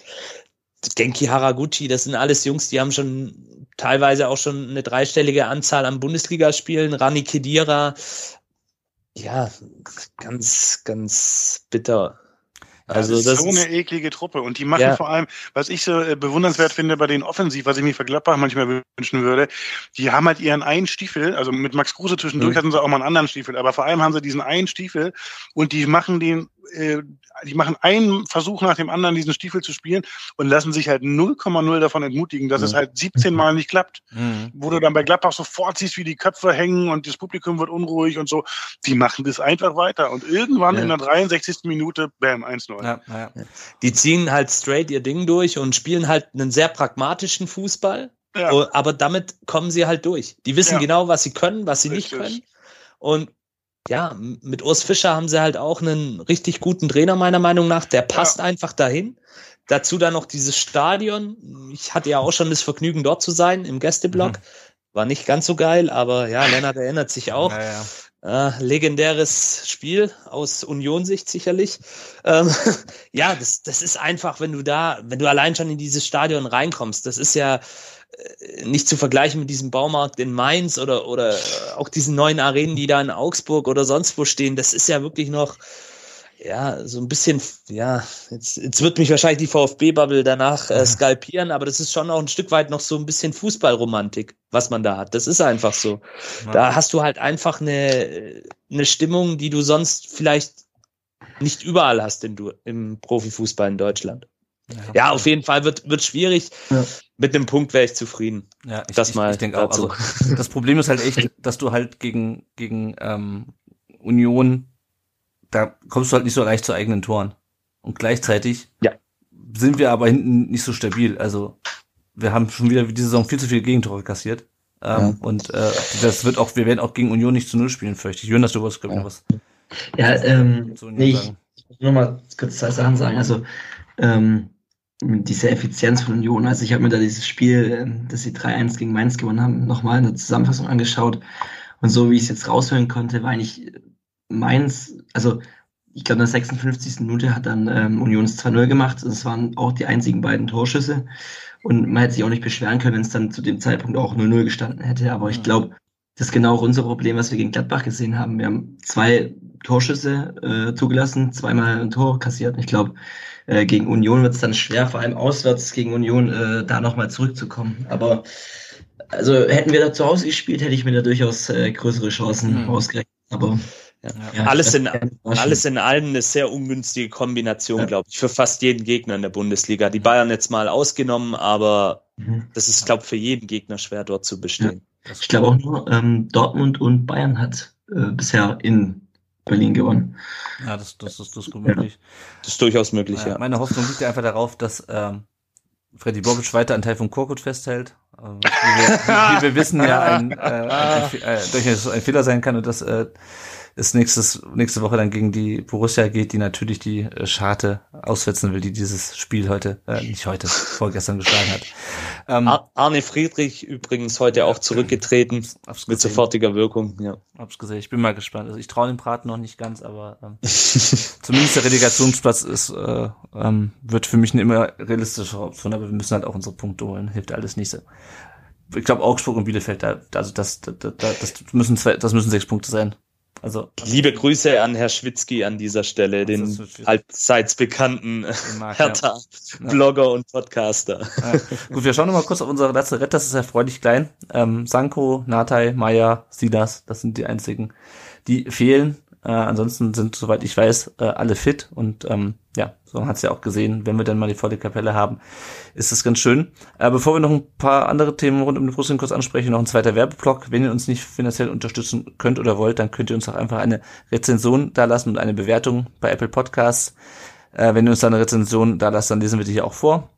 Genki Haraguchi, das sind alles Jungs, die haben schon teilweise auch schon eine dreistellige Anzahl an Bundesligaspielen. Rani Kedira, ja, ganz, ganz bitter. Also das, das ist so eine eklige Truppe und die machen ja. vor allem, was ich so äh, bewundernswert finde bei den Offensiv, was ich mir für Gladbach manchmal wünschen würde, die haben halt ihren einen Stiefel, also mit Max Kruse zwischendurch mhm. hatten sie auch mal einen anderen Stiefel, aber vor allem haben sie diesen einen Stiefel und die machen den äh, die machen einen Versuch nach dem anderen, diesen Stiefel zu spielen und lassen sich halt 0,0 davon entmutigen, dass ja. es halt 17 Mal nicht klappt. Mhm. Wo du dann bei Gladbach sofort siehst, wie die Köpfe hängen und das Publikum wird unruhig und so. Die machen das einfach weiter und irgendwann ja. in der 63. Minute, bam, 1-0. Ja, ja. Die ziehen halt straight ihr Ding durch und spielen halt einen sehr pragmatischen Fußball. Aber damit kommen sie halt durch. Die wissen genau, was sie können, was sie Richtig. nicht können. Und ja, mit Urs Fischer haben sie halt auch einen richtig guten Trainer, meiner Meinung nach. Der passt ja. einfach dahin. Dazu dann noch dieses Stadion. Ich hatte ja auch schon das Vergnügen, dort zu sein, im Gästeblock. Mhm. War nicht ganz so geil, aber ja, Lennart erinnert sich auch. Ja, äh, legendäres Spiel aus Union-Sicht sicherlich. Ähm, ja, das, das ist einfach, wenn du da, wenn du allein schon in dieses Stadion reinkommst, das ist ja, nicht zu vergleichen mit diesem Baumarkt in Mainz oder, oder auch diesen neuen Arenen, die da in Augsburg oder sonst wo stehen. Das ist ja wirklich noch, ja, so ein bisschen, ja, jetzt, jetzt wird mich wahrscheinlich die VfB-Bubble danach äh, skalpieren, aber das ist schon auch ein Stück weit noch so ein bisschen Fußballromantik, was man da hat. Das ist einfach so. Da hast du halt einfach eine, eine Stimmung, die du sonst vielleicht nicht überall hast du, im Profifußball in Deutschland. Ja, ja, auf jeden Fall wird wird schwierig. Ja. Mit einem Punkt wäre ich zufrieden. Ja, ich, das ich, mal ich denke auch. Also, das Problem ist halt echt, dass du halt gegen gegen ähm, Union da kommst du halt nicht so leicht zu eigenen Toren. Und gleichzeitig ja. sind wir aber hinten nicht so stabil. Also wir haben schon wieder diese Saison viel zu viele Gegentore kassiert. Ähm, ja. Und äh, das wird auch, wir werden auch gegen Union nicht zu Null spielen, fürchte ich. Jonas, du wolltest, glaube ich, noch was. Ja, ähm, nee, ich, ich muss nur mal kurz zwei Sachen sagen. Also ähm, diese Effizienz von Union. Also ich habe mir da dieses Spiel, ähm, das sie 3-1 gegen Mainz gewonnen haben, nochmal in der Zusammenfassung angeschaut. Und so wie ich es jetzt raushören konnte, war eigentlich Mainz, also ich glaube, in der 56. Minute hat dann ähm, Union 2-0 gemacht. Das waren auch die einzigen beiden Torschüsse. Und man hätte sich auch nicht beschweren können, wenn es dann zu dem Zeitpunkt auch 0-0 gestanden hätte. Aber ich glaube, das ist genau auch unser Problem, was wir gegen Gladbach gesehen haben. Wir haben zwei Torschüsse äh, zugelassen, zweimal ein Tor kassiert. Ich glaube, äh, gegen Union wird es dann schwer, vor allem auswärts gegen Union, äh, da nochmal zurückzukommen. Aber also hätten wir da zu Hause gespielt, hätte ich mir da durchaus äh, größere Chancen mhm. ausgerechnet. Aber ja. Ja, alles, in, alles in allem eine sehr ungünstige Kombination, ja. glaube ich, für fast jeden Gegner in der Bundesliga. Die Bayern jetzt mal ausgenommen, aber mhm. das ist, glaube ich, für jeden Gegner schwer, dort zu bestehen. Ich glaube auch nur, ähm, Dortmund und Bayern hat äh, bisher in Berlin gewonnen. Ja, das, das, das, das ist gut möglich. Das ist durchaus möglich, ja. Meine Hoffnung liegt ja einfach darauf, dass ähm, Freddy Bobic weiter einen Teil von Korkut festhält. Äh, wie, wir, wie, wir, wissen ja ein, äh, ein, ein, äh, durchaus ein Fehler sein kann und dass äh, es nächstes, nächste Woche dann gegen die Borussia geht, die natürlich die äh, Scharte aussetzen will, die dieses Spiel heute, äh, nicht heute, vorgestern geschlagen hat. Ähm, Arne Friedrich übrigens heute auch zurückgetreten mit sofortiger Wirkung. Ja. Hab's gesehen. Ich bin mal gespannt. Also ich traue dem Braten noch nicht ganz, aber ähm, zumindest der Relegationsplatz ist äh, ähm, wird für mich eine immer realistische Option, aber wir müssen halt auch unsere Punkte holen. Hilft alles nicht so. Ich glaube Augsburg und Bielefeld, da, also das, das, das, das müssen zwei, das müssen sechs Punkte sein Also Liebe Grüße an Herr Schwitzky an dieser Stelle, den allseits bekannten Marc, ja. Hertha-Blogger und Podcaster. Ja. Gut, wir schauen noch mal kurz auf unsere Lazarett. Das ist erfreulich klein. Ähm, Sanko, Natai, Maya, Sidas, das sind die einzigen, die fehlen. Äh, ansonsten sind, soweit ich weiß, äh, alle fit. Und ähm, ja, so hat es ja auch gesehen, wenn wir dann mal die volle Kapelle haben, ist das ganz schön. Äh, bevor wir noch ein paar andere Themen rund um den Brustring kurz ansprechen, noch ein zweiter Werbeblock. Wenn ihr uns nicht finanziell unterstützen könnt oder wollt, dann könnt ihr uns auch einfach eine Rezension da lassen und eine Bewertung bei Apple Podcasts. Äh, wenn ihr uns da eine Rezension da lasst, dann lesen wir die hier auch vor.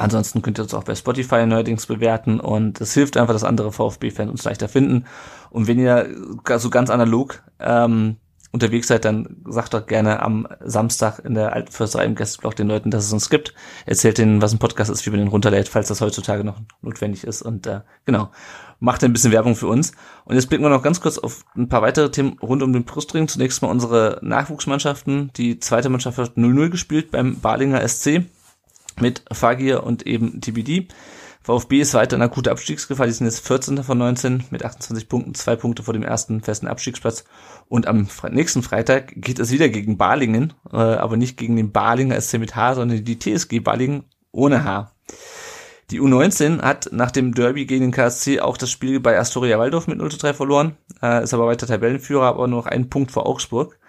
Ansonsten könnt ihr uns auch bei Spotify neuerdings bewerten und es hilft einfach, dass andere VfB-Fans uns leichter finden. Und wenn ihr so ganz analog ähm, unterwegs seid, dann sagt doch gerne am Samstag in der alten Försterei im Gästeblog den Leuten, dass es uns gibt. Erzählt denen, was ein Podcast ist, wie man den runterlädt, falls das heutzutage noch notwendig ist. Und äh, genau, macht ein bisschen Werbung für uns. Und jetzt blicken wir noch ganz kurz auf ein paar weitere Themen rund um den Brustring. Zunächst mal unsere Nachwuchsmannschaften. Die zweite Mannschaft hat 0-0 gespielt beim Balinger SC mit Fagir und eben TBD. VfB ist weiter in akuter Abstiegsgefahr. Die sind jetzt 14. von 19 mit 28 Punkten, zwei Punkte vor dem ersten festen Abstiegsplatz. Und am nächsten Freitag geht es wieder gegen Balingen, äh, aber nicht gegen den Balinger SC mit H, sondern die TSG Balingen ohne H. Die U19 hat nach dem Derby gegen den KSC auch das Spiel bei Astoria Waldorf mit 0 zu 3 verloren, äh, ist aber weiter Tabellenführer, aber nur noch einen Punkt vor Augsburg.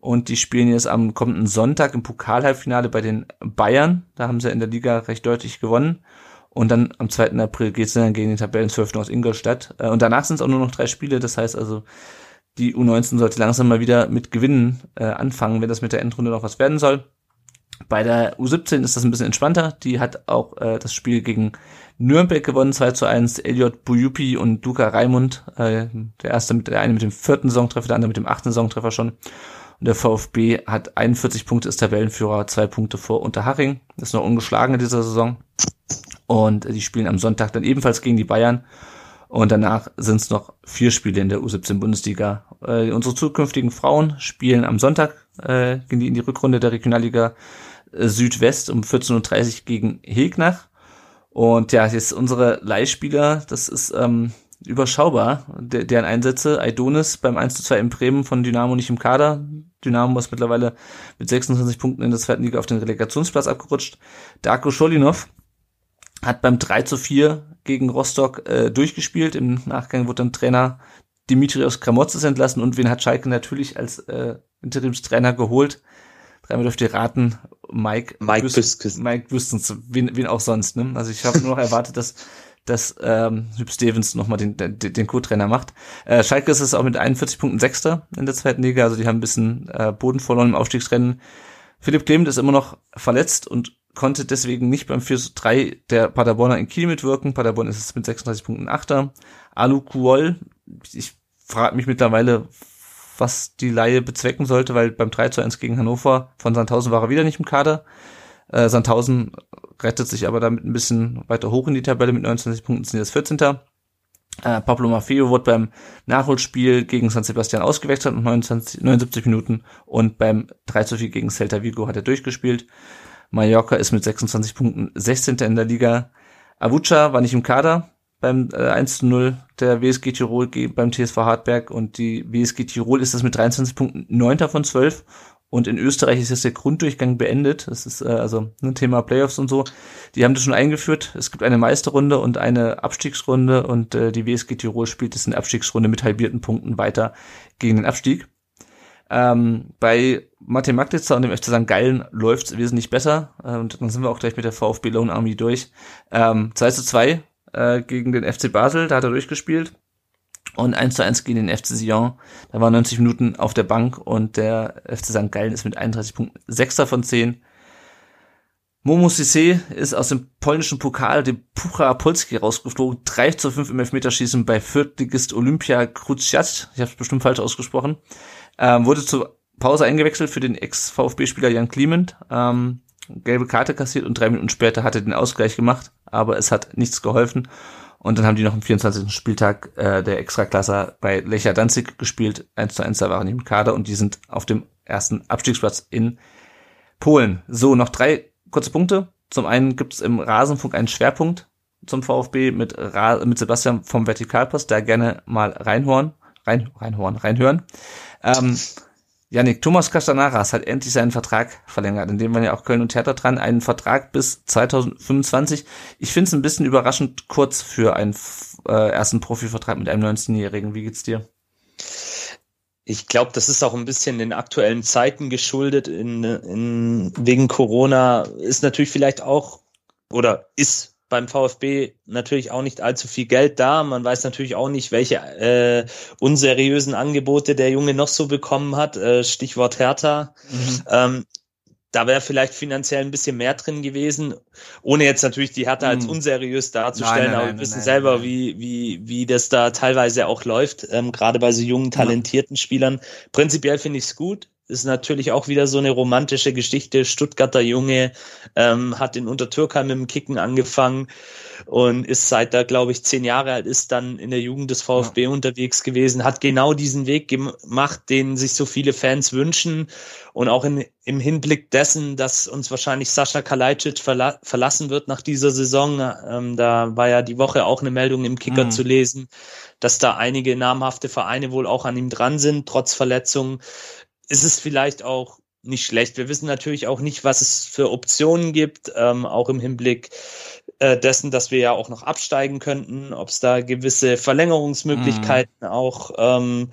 Und die spielen jetzt am kommenden Sonntag im Pokalhalbfinale bei den Bayern. Da haben sie in der Liga recht deutlich gewonnen. Und dann am 2. April geht es dann gegen den Tabellenzwölften aus Ingolstadt. Äh, Und danach sind es auch nur noch drei Spiele. Das heißt also, die U19 sollte langsam mal wieder mit Gewinnen äh, anfangen, wenn das mit der Endrunde noch was werden soll. Bei der U17 ist das ein bisschen entspannter. Die hat auch äh, das Spiel gegen Nürnberg gewonnen, 2 zu 1. Elliot Bujupi und Duka Raimund, äh, der erste mit der eine mit dem vierten Saisontreffer, der andere mit dem achten Saisontreffer schon. Und der VfB hat 41 Punkte, ist Tabellenführer, zwei Punkte vor Unterhaching. Ist noch ungeschlagen in dieser Saison. Und die spielen am Sonntag dann ebenfalls gegen die Bayern. Und danach sind es noch vier Spiele in der U17 Bundesliga. Äh, unsere zukünftigen Frauen spielen am Sonntag, äh, gehen die in die Rückrunde der Regionalliga äh, Südwest um 14.30 Uhr gegen Hegnach. Und ja, jetzt unsere Leihspieler, das ist ähm, überschaubar, der, deren Einsätze. Aidonis beim 1 zu 2 in Bremen von Dynamo nicht im Kader. Dynamo ist mittlerweile mit 26 Punkten in der zweiten Liga auf den Relegationsplatz abgerutscht. Darko Scholinov hat beim 3 zu 4 gegen Rostock äh, durchgespielt. Im Nachgang wurde dann Trainer Dimitrios Kramotzes entlassen und wen hat Schalke natürlich als äh, Interimstrainer geholt? Dreimal dürft ihr raten, Mike, Mike Büs- Büskes. Mike Büstens, wen, wen auch sonst. Ne? Also ich habe nur noch erwartet, dass dass ähm, Hüb Stevens nochmal den, den, den Co-Trainer macht. Äh, Schalke ist es auch mit 41 Punkten Sechster in der zweiten Liga, also die haben ein bisschen äh, Boden verloren im Aufstiegsrennen. Philipp Clement ist immer noch verletzt und konnte deswegen nicht beim 4 zu 3 der Paderborner in Kiel mitwirken. Paderborn ist es mit 36 Punkten Achter. Alu Kuol, ich frage mich mittlerweile, was die Laie bezwecken sollte, weil beim 3 zu 1 gegen Hannover von Sandhausen war er wieder nicht im Kader. Äh, Sandhausen rettet sich aber damit ein bisschen weiter hoch in die Tabelle mit 29 Punkten, sind jetzt 14. Äh, Pablo Maffeo wurde beim Nachholspiel gegen San Sebastian ausgewechselt und 29, 79 Minuten und beim 3 zu 4 gegen Celta Vigo hat er durchgespielt. Mallorca ist mit 26 Punkten 16. in der Liga. Avucha war nicht im Kader beim äh, 1 zu 0 der WSG Tirol beim TSV Hartberg und die WSG Tirol ist das mit 23 Punkten 9. von 12 und in Österreich ist jetzt der Grunddurchgang beendet. Das ist äh, also ein Thema Playoffs und so. Die haben das schon eingeführt. Es gibt eine Meisterrunde und eine Abstiegsrunde und äh, die WSG Tirol spielt es in der Abstiegsrunde mit halbierten Punkten weiter gegen den Abstieg. Ähm, bei Martin Magditzer und dem FC St. Gallen läuft es wesentlich besser. Äh, und dann sind wir auch gleich mit der VfB Lone Army durch. Ähm, 2 zu 2 äh, gegen den FC Basel, da hat er durchgespielt. Und 1 zu 1 gegen den FC Sion. Da war 90 Minuten auf der Bank und der FC St. Gallen ist mit 31 Punkten Sechster von 10. Momo Sissé ist aus dem polnischen Pokal, dem Pucha Polski, rausgeflogen. 3 zu 5 im Elfmeterschießen bei Viertligist Olympia Kruciat. Ich habe es bestimmt falsch ausgesprochen. Ähm, wurde zur Pause eingewechselt für den Ex-VfB-Spieler Jan Clement. Ähm, gelbe Karte kassiert und drei Minuten später hat er den Ausgleich gemacht, aber es hat nichts geholfen. Und dann haben die noch am 24. Spieltag äh, der Extraklasse bei Lecha Danzig gespielt. 1 zu 1, da waren die im Kader und die sind auf dem ersten Abstiegsplatz in Polen. So, noch drei kurze Punkte. Zum einen gibt es im Rasenfunk einen Schwerpunkt zum VfB mit, Ra mit Sebastian vom Vertikalpass, da gerne mal reinhören, rein, reinhören, reinhören. Ähm, Janik, Thomas Castanaras hat endlich seinen Vertrag verlängert, in dem waren ja auch Köln und Theater dran, einen Vertrag bis 2025. Ich finde es ein bisschen überraschend kurz für einen äh, ersten Profivertrag mit einem 19-Jährigen. Wie geht's dir? Ich glaube, das ist auch ein bisschen den aktuellen Zeiten geschuldet. In, in, wegen Corona ist natürlich vielleicht auch oder ist beim VfB natürlich auch nicht allzu viel Geld da. Man weiß natürlich auch nicht, welche äh, unseriösen Angebote der Junge noch so bekommen hat. Äh, Stichwort Hertha. Mhm. Ähm, da wäre vielleicht finanziell ein bisschen mehr drin gewesen, ohne jetzt natürlich die Hertha als mhm. unseriös darzustellen, nein, nein, aber wir wissen nein, selber, Wie, wie, wie das da teilweise auch läuft, ähm, gerade bei so jungen, talentierten Spielern. Prinzipiell finde ich es gut ist natürlich auch wieder so eine romantische Geschichte. Stuttgarter Junge ähm, hat in Untertürkheim mit dem Kicken angefangen und ist seit er, glaube ich, zehn Jahre alt ist, dann in der Jugend des VfB ja. unterwegs gewesen, hat genau diesen Weg gemacht, den sich so viele Fans wünschen und auch in, im Hinblick dessen, dass uns wahrscheinlich Sascha Kalajdzic verla verlassen wird nach dieser Saison. Ähm, da war ja die Woche auch eine Meldung im Kicker mhm. zu lesen, dass da einige namhafte Vereine wohl auch an ihm dran sind, trotz Verletzungen ist es vielleicht auch nicht schlecht. Wir wissen natürlich auch nicht, was es für Optionen gibt, ähm, auch im Hinblick äh, dessen, dass wir ja auch noch absteigen könnten, ob es da gewisse Verlängerungsmöglichkeiten mhm. auch ähm,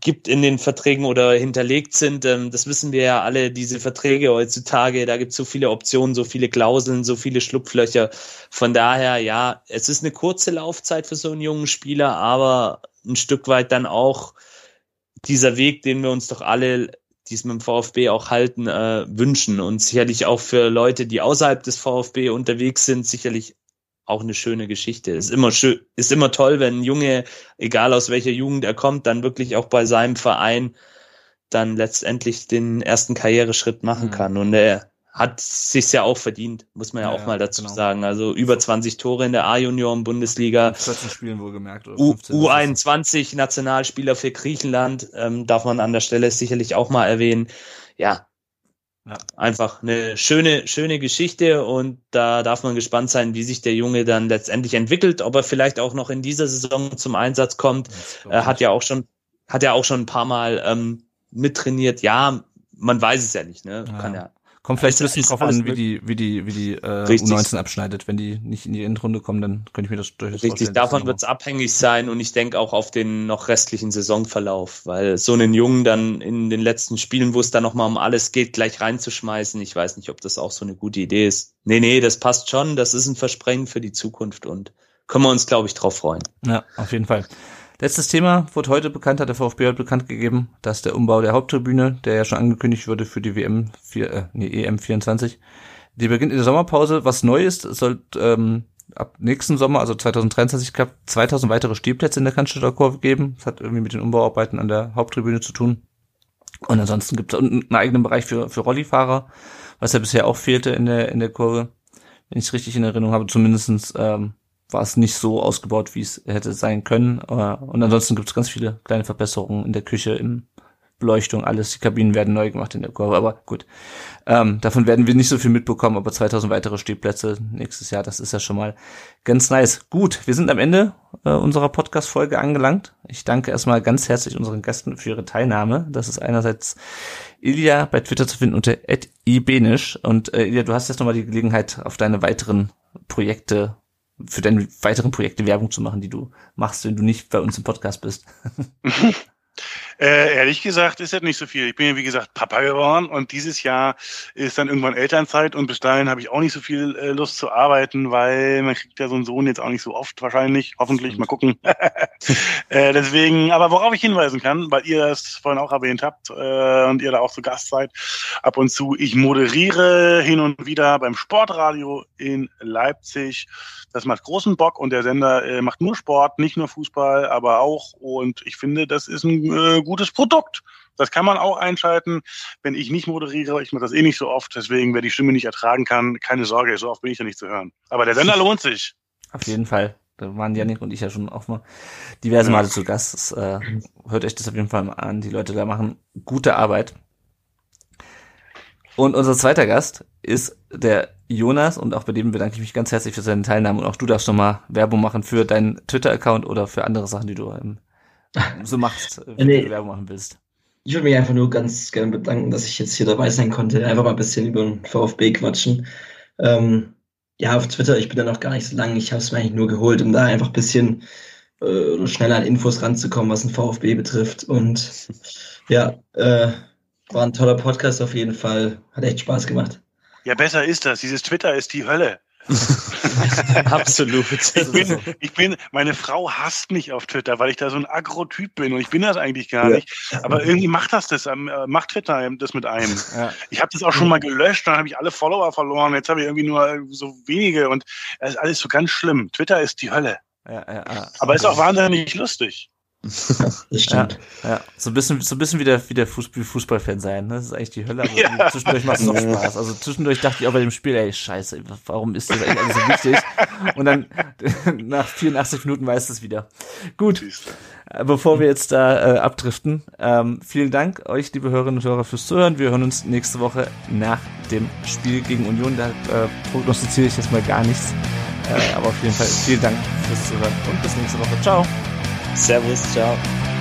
gibt in den Verträgen oder hinterlegt sind. Ähm, das wissen wir ja alle, diese Verträge heutzutage, da gibt es so viele Optionen, so viele Klauseln, so viele Schlupflöcher. Von daher, ja, es ist eine kurze Laufzeit für so einen jungen Spieler, aber ein Stück weit dann auch dieser Weg, den wir uns doch alle, die es mit dem VfB auch halten, äh, wünschen und sicherlich auch für Leute, die außerhalb des VfB unterwegs sind, sicherlich auch eine schöne Geschichte. Ist immer schön, ist immer toll, wenn ein Junge, egal aus welcher Jugend er kommt, dann wirklich auch bei seinem Verein dann letztendlich den ersten Karriereschritt machen mhm. kann. Und er hat sich's ja auch verdient, muss man ja, ja auch mal dazu genau. sagen. Also über 20 Tore in der A-Junioren-Bundesliga. 14 Spielen wohlgemerkt. Oder 15, U21 Nationalspieler für Griechenland, ähm, darf man an der Stelle sicherlich auch mal erwähnen. Ja, ja, einfach eine schöne, schöne Geschichte und da darf man gespannt sein, wie sich der Junge dann letztendlich entwickelt, ob er vielleicht auch noch in dieser Saison zum Einsatz kommt. Er hat ja auch schon, hat ja auch schon ein paar Mal ähm, mittrainiert. Ja, man weiß es ja nicht, ne? Ja. Kann ja Kommt vielleicht ein bisschen drauf an, wie die, wie die, wie die äh, U19 abschneidet. Wenn die nicht in die Endrunde kommen, dann könnte ich mir das durchaus Richtig, vorstellen. davon wird es abhängig sein und ich denke auch auf den noch restlichen Saisonverlauf, weil so einen Jungen dann in den letzten Spielen, wo es dann nochmal um alles geht, gleich reinzuschmeißen, ich weiß nicht, ob das auch so eine gute Idee ist. Nee, nee, das passt schon, das ist ein Versprechen für die Zukunft und können wir uns, glaube ich, drauf freuen. Ja, auf jeden Fall. Letztes Thema wurde heute bekannt, hat der VfB heute bekannt gegeben, dass der Umbau der Haupttribüne, der ja schon angekündigt wurde für die WM 4, äh, nee, EM 24, die beginnt in der Sommerpause. Was neu ist, es soll ähm, ab nächsten Sommer, also 2023, gab 2000 weitere Stehplätze in der Cannstatter Kurve geben. Das hat irgendwie mit den Umbauarbeiten an der Haupttribüne zu tun. Und ansonsten gibt es einen eigenen Bereich für, für Rollifahrer, was ja bisher auch fehlte in der, in der Kurve. Wenn ich es richtig in Erinnerung habe, zumindestens ähm, war es nicht so ausgebaut, wie es hätte sein können. Und ansonsten gibt es ganz viele kleine Verbesserungen in der Küche, in Beleuchtung, alles. Die Kabinen werden neu gemacht in der Kurve, aber gut. Ähm, davon werden wir nicht so viel mitbekommen, aber 2000 weitere Stehplätze nächstes Jahr, das ist ja schon mal ganz nice. Gut, wir sind am Ende äh, unserer Podcast-Folge angelangt. Ich danke erstmal ganz herzlich unseren Gästen für ihre Teilnahme. Das ist einerseits Ilja bei Twitter zu finden unter ibenisch. Und äh, Ilja, du hast jetzt nochmal die Gelegenheit, auf deine weiteren Projekte für deine weiteren Projekte Werbung zu machen, die du machst, wenn du nicht bei uns im Podcast bist. Äh, ehrlich gesagt ist das nicht so viel. Ich bin ja wie gesagt Papa geworden und dieses Jahr ist dann irgendwann Elternzeit und bis dahin habe ich auch nicht so viel äh, Lust zu arbeiten, weil man kriegt ja so einen Sohn jetzt auch nicht so oft wahrscheinlich, hoffentlich, mal gucken. äh, deswegen, aber worauf ich hinweisen kann, weil ihr das vorhin auch erwähnt habt äh, und ihr da auch zu Gast seid, ab und zu, ich moderiere hin und wieder beim Sportradio in Leipzig. Das macht großen Bock und der Sender äh, macht nur Sport, nicht nur Fußball, aber auch und ich finde, das ist ein äh, gutes Produkt. Das kann man auch einschalten, wenn ich nicht moderiere. Ich mache das eh nicht so oft, deswegen, wer die Stimme nicht ertragen kann, keine Sorge, so oft bin ich ja nicht zu hören. Aber der Sender lohnt sich. Auf jeden Fall. Da waren Janik und ich ja schon auch mal diverse Male zu Gast. Das, äh, hört euch das auf jeden Fall mal an. Die Leute da machen gute Arbeit. Und unser zweiter Gast ist der Jonas und auch bei dem bedanke ich mich ganz herzlich für seine Teilnahme und auch du darfst schon mal Werbung machen für deinen Twitter-Account oder für andere Sachen, die du im so machst, wenn Nee. du Werbung machen willst. Ich würde mich einfach nur ganz gerne bedanken, dass ich jetzt hier dabei sein konnte. Einfach mal ein bisschen über den VfB quatschen. Ähm, ja, auf Twitter, ich bin da noch gar nicht so lang. Ich habe es mir eigentlich nur geholt, um da einfach ein bisschen äh, schneller an Infos ranzukommen, was den VfB betrifft. Und ja, äh, war ein toller Podcast auf jeden Fall. Hat echt Spaß gemacht. Ja, besser ist das. Dieses Twitter ist die Hölle. Absolut. Ich bin, ich bin, meine Frau hasst mich auf Twitter, weil ich da so ein Agro-Typ bin und ich bin das eigentlich gar Ja. nicht. Aber irgendwie macht das das, äh, macht Twitter das mit einem. Ja. Ich habe das auch schon mal gelöscht, dann habe ich alle Follower verloren. Jetzt habe ich irgendwie nur so wenige und es ist alles so ganz schlimm. Twitter ist die Hölle. Ja, ja, ja. Aber ist auch wahnsinnig lustig. Das stimmt. Ja, so ein bisschen, so ein bisschen wie der, wie der Fuß, wie Fußballfan sein. Ne? Das ist eigentlich die Hölle, aber Ja. zwischendurch macht es auch Spaß. Also zwischendurch dachte ich auch bei dem Spiel, ey, scheiße, warum ist das eigentlich alles so wichtig? Und dann nach 84 Minuten weiß es wieder. Gut, äh, bevor wir jetzt da äh, abdriften, ähm, vielen Dank euch, liebe Hörerinnen und Hörer, fürs Zuhören. Wir hören uns nächste Woche nach dem Spiel gegen Union. Da äh, prognostiziere ich jetzt mal gar nichts. Äh, aber auf jeden Fall vielen Dank fürs Zuhören und bis nächste Woche. Ciao. Servus, ciao.